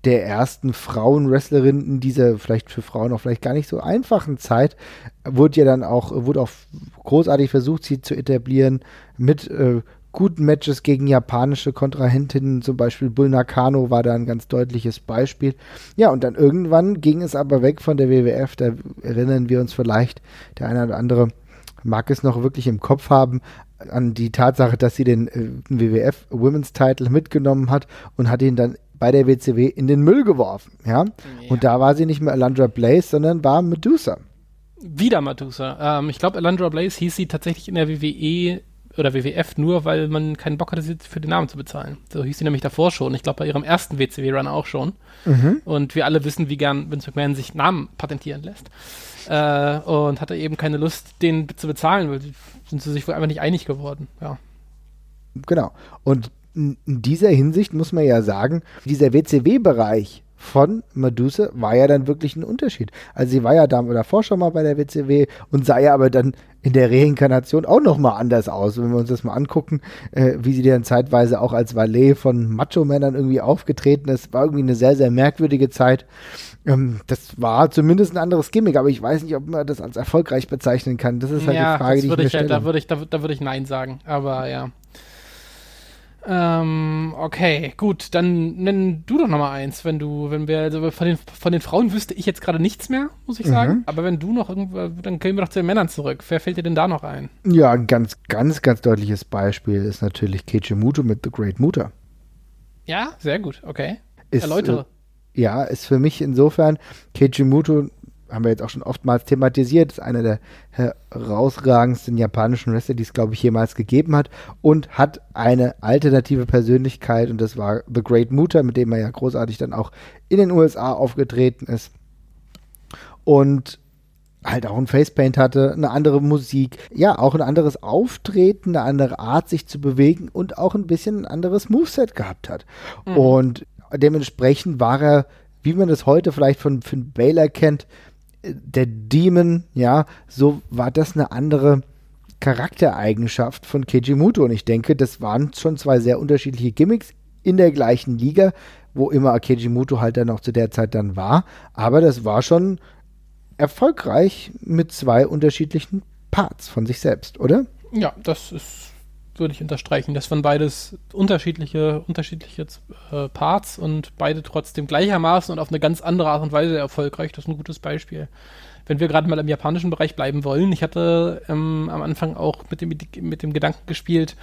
der ersten Frauenwrestlerinnen in dieser vielleicht für Frauen auch vielleicht gar nicht so einfachen Zeit wurde ja dann auch wurde auch großartig versucht sie zu etablieren mit äh, guten Matches gegen japanische Kontrahentinnen zum Beispiel Bull Nakano war da ein ganz deutliches Beispiel ja und dann irgendwann ging es aber weg von der WWF da erinnern wir uns vielleicht der eine oder andere mag es noch wirklich im Kopf haben an die Tatsache, dass sie den äh, WWF Women's Title mitgenommen hat und hat ihn dann bei der WCW in den Müll geworfen, ja. Und da war sie nicht mehr Alundra Blaze, sondern war Medusa. Wieder Medusa. Ähm, ich glaube, Alundra Blaze hieß sie tatsächlich in der WWE oder WWF nur, weil man keinen Bock hatte, sie für den Namen zu bezahlen. So hieß sie nämlich davor schon. Ich glaube, bei ihrem ersten WCW-Run auch schon. Und wir alle wissen, wie gern Vince McMahon sich Namen patentieren lässt. Äh, und hatte eben keine Lust, den zu bezahlen, weil sind sie sich wohl einfach nicht einig geworden. Ja. Genau. Und in in dieser Hinsicht muss man ja sagen, dieser WCW-Bereich von Medusa war ja dann wirklich ein Unterschied. Also sie war ja da davor schon mal bei der WCW und sah ja aber dann in der Reinkarnation auch nochmal anders aus. Wenn wir uns das mal angucken, äh, wie sie dann zeitweise auch als Valet von Macho-Männern irgendwie aufgetreten ist, war irgendwie eine sehr, sehr merkwürdige Zeit. Ähm, das war zumindest ein anderes Gimmick, aber ich weiß nicht, ob man das als erfolgreich bezeichnen kann. Das ist halt ja, die Frage, die ich mir halt, stelle. da würde ich, da, da würde ich Nein sagen. Aber ja. Ähm, okay, gut, dann nenn du doch nochmal eins, wenn du, wenn wir, also von den, von den Frauen wüsste ich jetzt gerade nichts mehr, muss Mhm. ich sagen. Aber wenn du noch irgendwo, dann gehen wir doch zu den Männern zurück. Wer fällt dir denn da noch ein? Ja, ein ganz, ganz, ganz deutliches Beispiel ist natürlich Keiichi Muto mit The Great Muta. Ja, sehr gut, okay. Ist, Erläutere. Äh, ja, ist für mich insofern, Keiichi Muto, haben wir jetzt auch schon oftmals thematisiert, ist einer der herausragendsten japanischen Wrestler, die es, glaube ich, jemals gegeben hat und hat eine alternative Persönlichkeit und das war The Great Muta, mit dem er ja großartig dann auch in den USA aufgetreten ist. Und halt auch ein Facepaint hatte, eine andere Musik, ja, auch ein anderes Auftreten, eine andere Art, sich zu bewegen und auch ein bisschen ein anderes Moveset gehabt hat. Und dementsprechend war er, wie man das heute vielleicht von Finn Baylor kennt, der Demon, ja, so war das eine andere Charaktereigenschaft von Keiji Muto. Und ich denke, das waren schon zwei sehr unterschiedliche Gimmicks in der gleichen Liga, wo immer Keiji Muto halt dann noch zu der Zeit dann war. Aber das war schon erfolgreich mit zwei unterschiedlichen Parts von sich selbst, oder? Ja, das ist, würde ich unterstreichen. Das waren beides unterschiedliche, unterschiedliche äh, Parts und beide trotzdem gleichermaßen und auf eine ganz andere Art und Weise erfolgreich. Das ist ein gutes Beispiel. Wenn wir gerade mal im japanischen Bereich bleiben wollen, ich hatte ähm, am Anfang auch mit dem, mit dem Gedanken gespielt,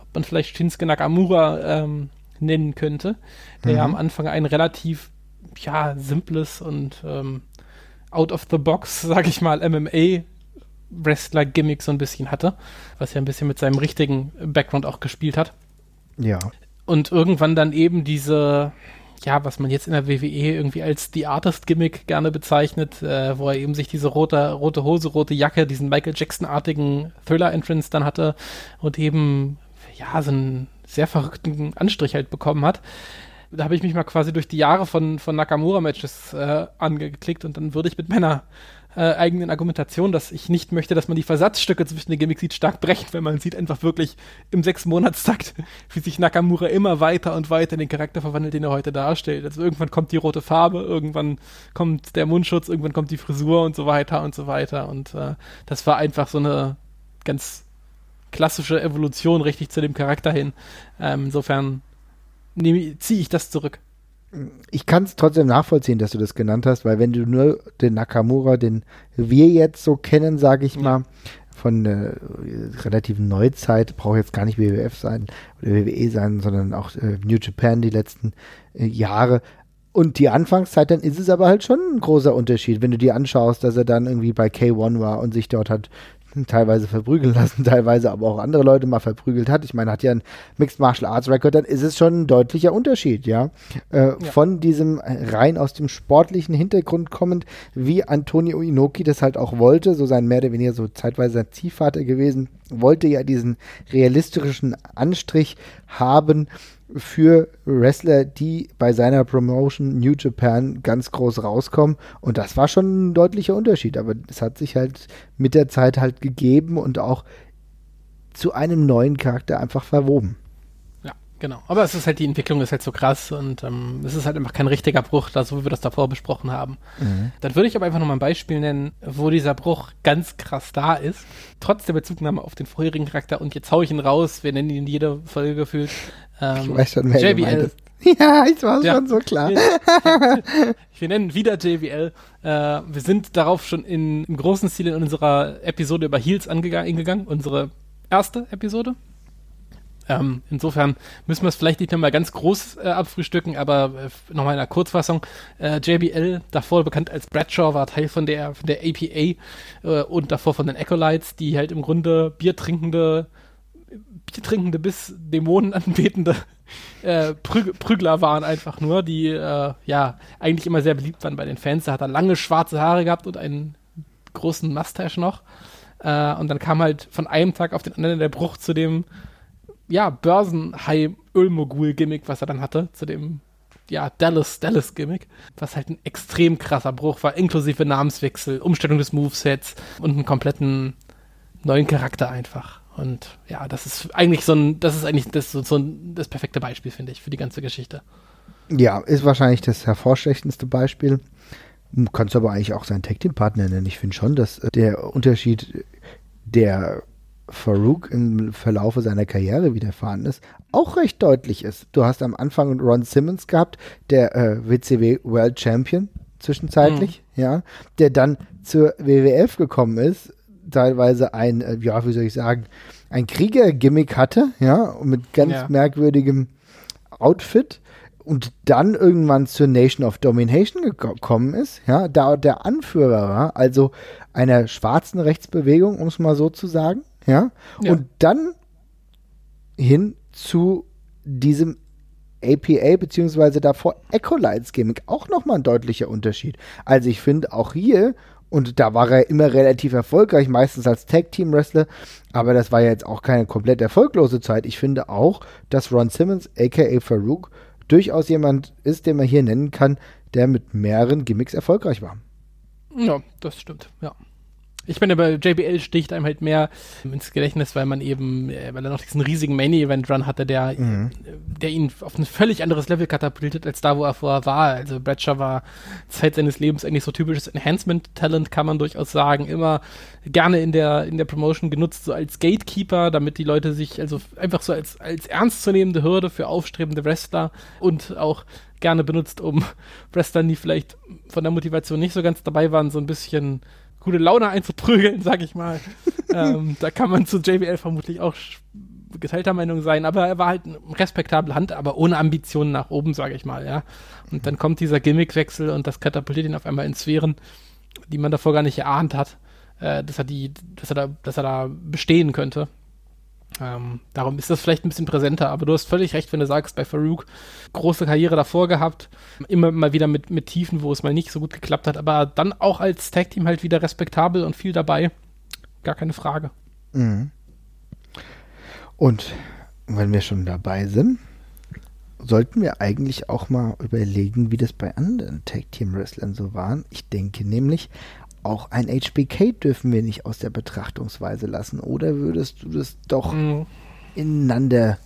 ob man vielleicht Shinsuke Nakamura ähm, nennen könnte, der ja am Anfang ein relativ ja, simples und ähm, out of the box, sag ich mal, MMA Wrestler-Gimmick so ein bisschen hatte, was ja ein bisschen mit seinem richtigen Background auch gespielt hat. Ja. Und irgendwann dann eben diese, ja, was man jetzt in der WWE irgendwie als The Artist-Gimmick gerne bezeichnet, äh, wo er eben sich diese rote, rote Hose, rote Jacke, diesen Michael Jackson-artigen Thriller-Entrance dann hatte und eben, ja, so einen sehr verrückten Anstrich halt bekommen hat. Da habe ich mich mal quasi durch die Jahre von, von Nakamura-Matches äh, angeklickt und dann würde ich mit Männer äh, eigenen Argumentation, dass ich nicht möchte, dass man die Versatzstücke zwischen den Gimmicks sieht, stark brechen, wenn man sieht einfach wirklich im Sechs-Monatstakt, wie sich Nakamura immer weiter und weiter in den Charakter verwandelt, den er heute darstellt. Also irgendwann kommt die rote Farbe, irgendwann kommt der Mundschutz, irgendwann kommt die Frisur und so weiter und so weiter. Und äh, das war einfach so eine ganz klassische Evolution richtig zu dem Charakter hin. Ähm, insofern ziehe ich das zurück. Ich kann es trotzdem nachvollziehen, dass du das genannt hast, weil wenn du nur den Nakamura, den wir jetzt so kennen, sage ich mal, von der relativen Neuzeit, braucht jetzt gar nicht WWF sein oder WWE sein, sondern auch äh, New Japan die letzten äh, Jahre. Und die Anfangszeit, dann ist es aber halt schon ein großer Unterschied, wenn du dir anschaust, dass er dann irgendwie bei K1 war und sich dort hat teilweise verprügeln lassen, teilweise aber auch andere Leute mal verprügelt hat. Ich meine, hat ja ein Mixed Martial Arts Record, dann ist es schon ein deutlicher Unterschied, ja. Äh, ja. Von diesem rein aus dem sportlichen Hintergrund kommend, wie Antonio Inoki das halt auch wollte, so sein mehr oder weniger so zeitweise sein Ziehvater gewesen, wollte ja diesen realistischen Anstrich haben für Wrestler, die bei seiner Promotion New Japan ganz groß rauskommen. Und das war schon ein deutlicher Unterschied. Aber es hat sich halt mit der Zeit halt gegeben und auch zu einem neuen Charakter einfach verwoben. Genau. Aber es ist halt, die Entwicklung ist halt so krass und ähm, es ist halt einfach kein richtiger Bruch, da, so wie wir das davor besprochen haben. Mhm. Dann würde ich aber einfach nochmal ein Beispiel nennen, wo dieser Bruch ganz krass da ist. Trotz der Bezugnahme auf den vorherigen Charakter und jetzt hau ich ihn raus, wir nennen ihn in jeder Folge gefühlt. Ähm, ich weiß schon, wer JBL. Ja, ich war ja, schon so klar. Wir, wir nennen wieder JBL. Äh, wir sind darauf schon in, im großen Stil in unserer Episode über Heels angegangen, unsere erste Episode. Ähm, insofern müssen wir es vielleicht nicht nochmal ganz groß äh, abfrühstücken, aber äh, nochmal in einer Kurzfassung. Äh, JBL, davor bekannt als Bradshaw, war Teil von der, von der APA äh, und davor von den Acolytes, die halt im Grunde biertrinkende trinkende bis Dämonen anbetende äh, Prüg Prügler waren einfach nur, die äh, ja eigentlich immer sehr beliebt waren bei den Fans. Da hat er lange schwarze Haare gehabt und einen großen Mustache noch. Und dann kam halt von einem Tag auf den anderen der Bruch zu dem ja, Börsenhai-Ölmogul-Gimmick, was er dann hatte, zu dem ja, Dallas, Dallas-Gimmick, was halt ein extrem krasser Bruch war, inklusive Namenswechsel, Umstellung des Movesets und einen kompletten neuen Charakter einfach. Und ja, das ist eigentlich so ein, das ist eigentlich das, so ein, das perfekte Beispiel, finde ich, für die ganze Geschichte. Ja, ist wahrscheinlich das hervorstechendste Beispiel. Kannst aber eigentlich auch seinen Tag-Team-Partner nennen. Ich finde schon, dass der Unterschied, der Farouk im Verlaufe seiner Karriere widerfahren ist, auch recht deutlich ist. Du hast am Anfang Ron Simmons gehabt, der äh, WCW World Champion zwischenzeitlich, mhm. ja, der dann zur WWF gekommen ist, teilweise ein, äh, ja, wie soll ich sagen, ein Krieger-Gimmick hatte, ja, mit ganz ja. merkwürdigem Outfit und dann irgendwann zur Nation of Domination gekommen ist, ja, da der Anführer war, also einer schwarzen Rechtsbewegung, um es mal so zu sagen, ja, ja. und dann hin zu diesem APA beziehungsweise davor Ecolites Gimmick auch nochmal ein deutlicher Unterschied. Also ich finde auch hier und da war er immer relativ erfolgreich, meistens als Tag-Team-Wrestler. Aber das war ja jetzt auch keine komplett erfolglose Zeit. Ich finde auch, dass Ron Simmons, aka Farouk, durchaus jemand ist, den man hier nennen kann, der mit mehreren Gimmicks erfolgreich war. Ja, das stimmt, ja. Ich meine, bei JBL sticht einem halt mehr ins Gedächtnis, weil man eben, äh, weil er noch diesen riesigen Main-Event-Run hatte, der, mhm. der ihn auf ein völlig anderes Level katapultiert, als da, wo er vorher war. Also Bradshaw war Zeit seines Lebens eigentlich so typisches Enhancement-Talent, kann man durchaus sagen. Immer gerne in der, in der Promotion genutzt, so als Gatekeeper, damit die Leute sich, also einfach so als, als ernstzunehmende Hürde für aufstrebende Wrestler und auch gerne benutzt, um Wrestler, die vielleicht von der Motivation nicht so ganz dabei waren, so ein bisschen gute Laune einzuprügeln, sag ich mal. ähm, da kann man zu JBL vermutlich auch geteilter Meinung sein, aber er war halt eine respektable Hand, aber ohne Ambitionen nach oben, sage ich mal, ja. Und dann kommt dieser Gimmickwechsel und das katapultiert ihn auf einmal in Sphären, die man davor gar nicht erahnt hat, äh, dass er die, dass er da, dass er da bestehen könnte. Ähm, darum ist das vielleicht ein bisschen präsenter, aber du hast völlig recht, wenn du sagst, bei Farouk große Karriere davor gehabt, immer mal wieder mit, mit Tiefen, wo es mal nicht so gut geklappt hat, aber dann auch als Tag-Team halt wieder respektabel und viel dabei. Gar keine Frage. Mhm. Und wenn wir schon dabei sind, sollten wir eigentlich auch mal überlegen, wie das bei anderen Tag-Team-Wrestlern so war. Ich denke nämlich, auch ein HBK dürfen wir nicht aus der Betrachtungsweise lassen. Oder würdest du das doch Mhm. ineinander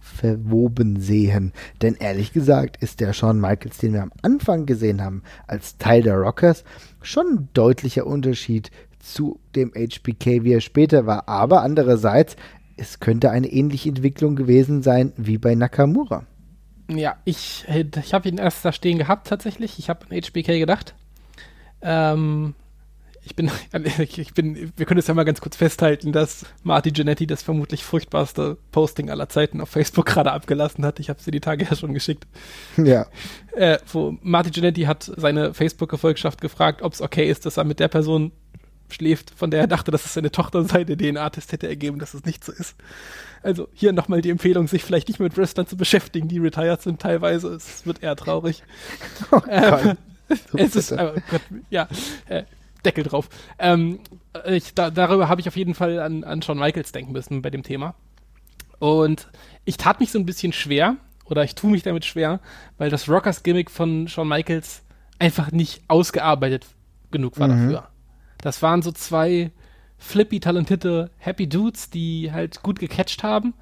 verwoben sehen? Denn ehrlich gesagt ist der Shawn Michaels, den wir am Anfang gesehen haben, als Teil der Rockers, schon ein deutlicher Unterschied zu dem HBK, wie er später war. Aber andererseits, es könnte eine ähnliche Entwicklung gewesen sein wie bei Nakamura. Ja, ich, ich habe ihn erst da stehen gehabt tatsächlich. Ich habe an HBK gedacht. Ähm, ich bin, ich bin, wir können es ja mal ganz kurz festhalten, dass Marty Genetti das vermutlich furchtbarste Posting aller Zeiten auf Facebook gerade abgelassen hat. Ich habe sie die Tage ja schon geschickt. Ja. Äh, wo Marty Genetti hat seine Facebook-Gefolgschaft gefragt, ob es okay ist, dass er mit der Person schläft, von der er dachte, dass es seine Tochter sei. Der DNA-Test hätte ergeben, dass es nicht so ist. Also hier nochmal die Empfehlung, sich vielleicht nicht mit Wrestlern zu beschäftigen, die retired sind teilweise. Es wird eher traurig. Oh Ähm, es ist, bitte. äh, Gott, ja, äh, Deckel drauf. Ähm, ich, da, darüber habe ich auf jeden Fall an, an Shawn Michaels denken müssen bei dem Thema. Und ich tat mich so ein bisschen schwer, oder ich tue mich damit schwer, weil das Rockers-Gimmick von Shawn Michaels einfach nicht ausgearbeitet genug war Mhm. dafür. Das waren so zwei flippy, talentierte Happy Dudes, die halt gut gecatcht haben.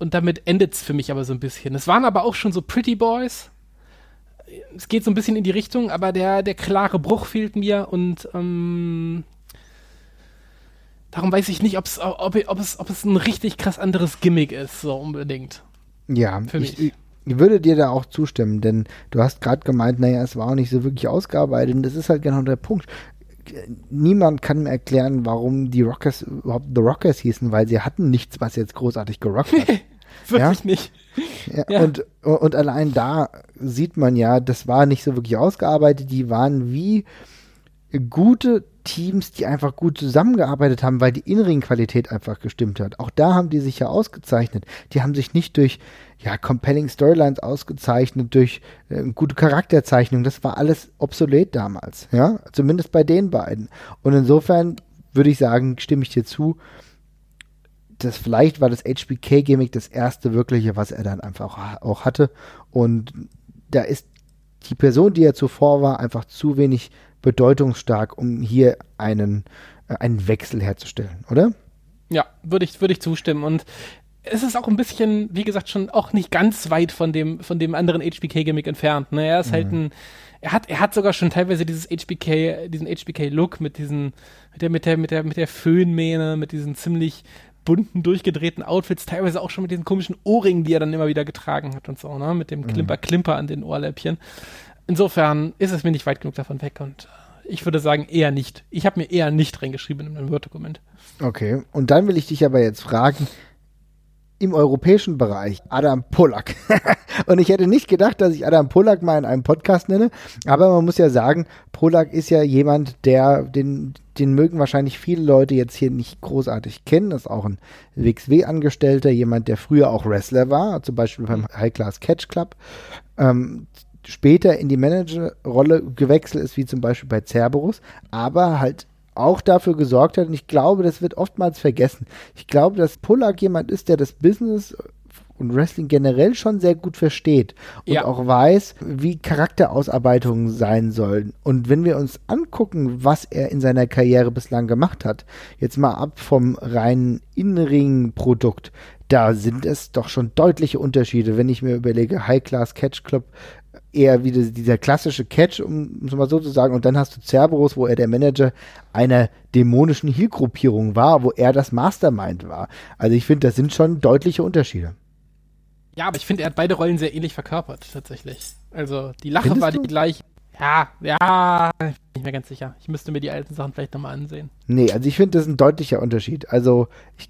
Und damit endet's für mich aber so ein bisschen. Es waren aber auch schon so Pretty Boys. Es geht so ein bisschen in die Richtung, aber der, der klare Bruch fehlt mir und ähm, darum weiß ich nicht, ob's, ob, ob, es, ob es ein richtig krass anderes Gimmick ist, so unbedingt. Ja, Für ich, mich. ich würde dir da auch zustimmen, denn du hast gerade gemeint, naja, es war auch nicht so wirklich ausgearbeitet und das ist halt genau der Punkt. Niemand kann mir erklären, warum die Rockers überhaupt The Rockers hießen, weil sie hatten nichts, was jetzt großartig gerockt hat. Wirklich nicht. Ja, Ja. Und, und allein da sieht man ja, das war nicht so wirklich ausgearbeitet. Die waren wie gute Teams, die einfach gut zusammengearbeitet haben, weil die Innenring-Qualität einfach gestimmt hat. Auch da haben die sich ja ausgezeichnet. Die haben sich nicht durch ja, compelling Storylines ausgezeichnet, durch äh, gute Charakterzeichnung. Das war alles obsolet damals, ja, zumindest bei den beiden. Und insofern würde ich sagen, stimme ich dir zu, das vielleicht war das HBK-Gimmick das erste wirkliche, was er dann einfach auch hatte. Und da ist die Person, die er zuvor war, einfach zu wenig bedeutungsstark, um hier einen, äh, einen Wechsel herzustellen, oder? Ja, würde ich, würde ich zustimmen. Und es ist auch ein bisschen, wie gesagt, schon auch nicht ganz weit von dem, von dem anderen HBK-Gimmick entfernt. Ne? Er ist halt ein, er hat, er hat sogar schon teilweise dieses HBK, diesen HBK-Look mit diesen, mit der, mit der, mit der, mit der Föhnmähne, mit diesen ziemlich bunten, durchgedrehten Outfits, teilweise auch schon mit diesen komischen Ohrringen, die er dann immer wieder getragen hat und so, ne? Mit dem Klimper-Klimper an den Ohrläppchen. Insofern ist es mir nicht weit genug davon weg und äh, ich würde sagen, eher nicht. Ich habe mir eher nicht reingeschrieben in meinem Word-Dokument. Okay. Und dann will ich dich aber jetzt fragen, im europäischen Bereich Adam Pollack. und ich hätte nicht gedacht, dass ich Adam Pollack mal in einem Podcast nenne, aber man muss ja sagen, Pollack ist ja jemand, der, den, den mögen wahrscheinlich viele Leute jetzt hier nicht großartig kennen. Das ist auch ein WXW-Angestellter, jemand, der früher auch Wrestler war, zum Beispiel beim High Class Catch Club. Ähm, später in die Managerrolle gewechselt ist, wie zum Beispiel bei Cerberus, aber halt auch dafür gesorgt hat, und ich glaube, das wird oftmals vergessen. Ich glaube, dass Pollack jemand ist, der das Business und Wrestling generell schon sehr gut versteht und Ja. auch weiß, wie Charakterausarbeitungen sein sollen. Und wenn wir uns angucken, was er in seiner Karriere bislang gemacht hat, jetzt mal ab vom reinen In-Ring-Produkt, da sind es doch schon deutliche Unterschiede, wenn ich mir überlege, High Class Catch Club, eher wie das- dieser klassische Catch, um es mal so zu sagen, und dann hast du Cerberus, wo er der Manager einer dämonischen Heel-Gruppierung war, wo er das Mastermind war. Also ich finde, das sind schon deutliche Unterschiede. Ja, aber ich finde, er hat beide Rollen sehr ähnlich verkörpert, tatsächlich. Also, die Lache Findest war die gleiche. Ja, ja, ich bin nicht mehr ganz sicher. Ich müsste mir die alten Sachen vielleicht nochmal ansehen. Nee, also ich finde, das ist ein deutlicher Unterschied. Also ich,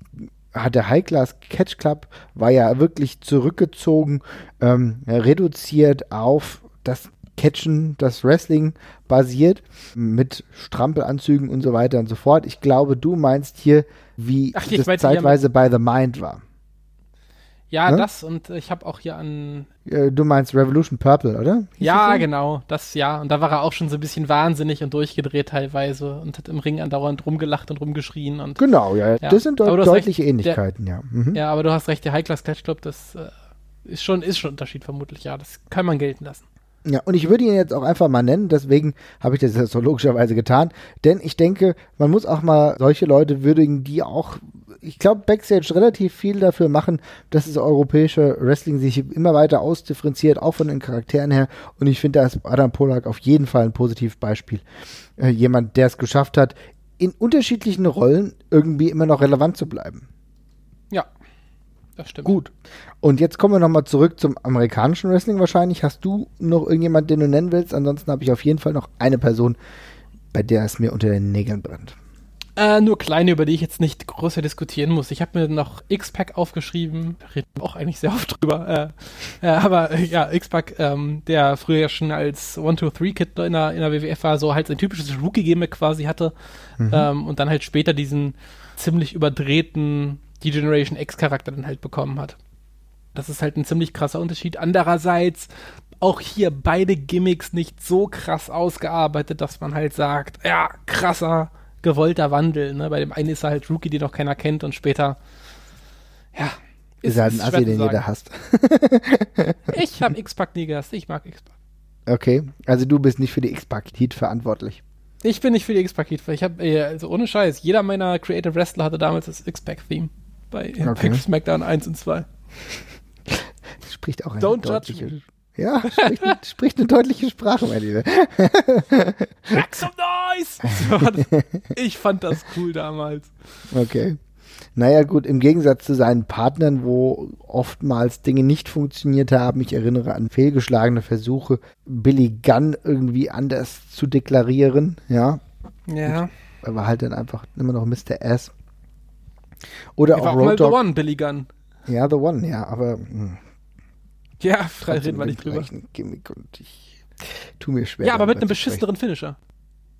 hat der High Class Catch Club war ja wirklich zurückgezogen, ähm, reduziert auf das Catchen, das Wrestling basiert mit Strampelanzügen und so weiter und so fort. Ich glaube, du meinst hier, wie Ach, das haben- zeitweise bei The Mind war. Ja, Ne? das und ich habe auch hier an. Du meinst Revolution Purple, oder? Hieß Ja, genau, das ja. Und da war er auch schon so ein bisschen wahnsinnig und durchgedreht teilweise und hat im Ring andauernd rumgelacht und rumgeschrien. Und Genau, ja. Ja. Das sind hast deutliche recht, Ähnlichkeiten, ja. Mhm. ja, aber du hast recht, der High Class Catch Club, das äh, ist schon, ist schon ein Unterschied vermutlich, ja. Das kann man gelten lassen. Ja, und ich würde ihn jetzt auch einfach mal nennen, deswegen habe ich das jetzt so logischerweise getan, denn ich denke, man muss auch mal solche Leute würdigen, die auch, ich glaube, Backstage relativ viel dafür machen, dass das europäische Wrestling sich immer weiter ausdifferenziert, auch von den Charakteren her. Und ich finde, da ist Adam Polak auf jeden Fall ein positives Beispiel. Äh, jemand, der es geschafft hat, in unterschiedlichen Rollen irgendwie immer noch relevant zu bleiben. Das stimmt. Gut. Und jetzt kommen wir nochmal zurück zum amerikanischen Wrestling wahrscheinlich. Hast du noch irgendjemand, den du nennen willst? Ansonsten habe ich auf jeden Fall noch eine Person, bei der es mir unter den Nägeln brennt. Äh, nur kleine, über die ich jetzt nicht größer diskutieren muss. Ich habe mir noch X-Pac aufgeschrieben, da reden wir auch eigentlich sehr oft drüber. Äh, äh, aber äh, ja, X-Pac, ähm, der früher ja schon als One-Two-Three-Kid in der, in der WWF war, so halt sein typisches Rookie-Gimmick quasi hatte. Mhm. Ähm, und dann halt später diesen ziemlich überdrehten D-Generation X-Charakter dann halt bekommen hat. Das ist halt ein ziemlich krasser Unterschied. Andererseits auch hier beide Gimmicks nicht so krass ausgearbeitet, dass man halt sagt, ja, krasser gewollter Wandel. Ne? Bei dem einen ist er halt Rookie, den noch keiner kennt und später, ja. Ist, ist halt ein Assi, den jeder hasst. ich habe X-Pac nie gehasst. Ich mag X-Pac. Okay, also du bist nicht für die X-Pac-Heat verantwortlich. Ich bin nicht für die X-Pac-Heat. Ich habe, äh, also ohne Scheiß, jeder meiner Creative Wrestler hatte damals das X-Pac-Theme bei Impact okay. SmackDown 1 und 2. Das spricht auch eine Don't deutliche, ja, spricht, spricht, eine deutliche Sprache, mein Lieber. Make some noise! ich fand das cool damals. Okay. Naja, gut, im Gegensatz zu seinen Partnern, wo oftmals Dinge nicht funktioniert haben, ich erinnere an fehlgeschlagene Versuche, Billy Gunn irgendwie anders zu deklarieren, ja. Ja. er war halt dann einfach immer noch Mr. S. Oder auch, auch Road The One, Billy Gunn. Ja, The One, ja, aber. Mh. Hm. Ja, frei reden wir nicht drüber. Gimmick und ich tu mir schwer. Ja, aber mit einem beschisseneren Finisher.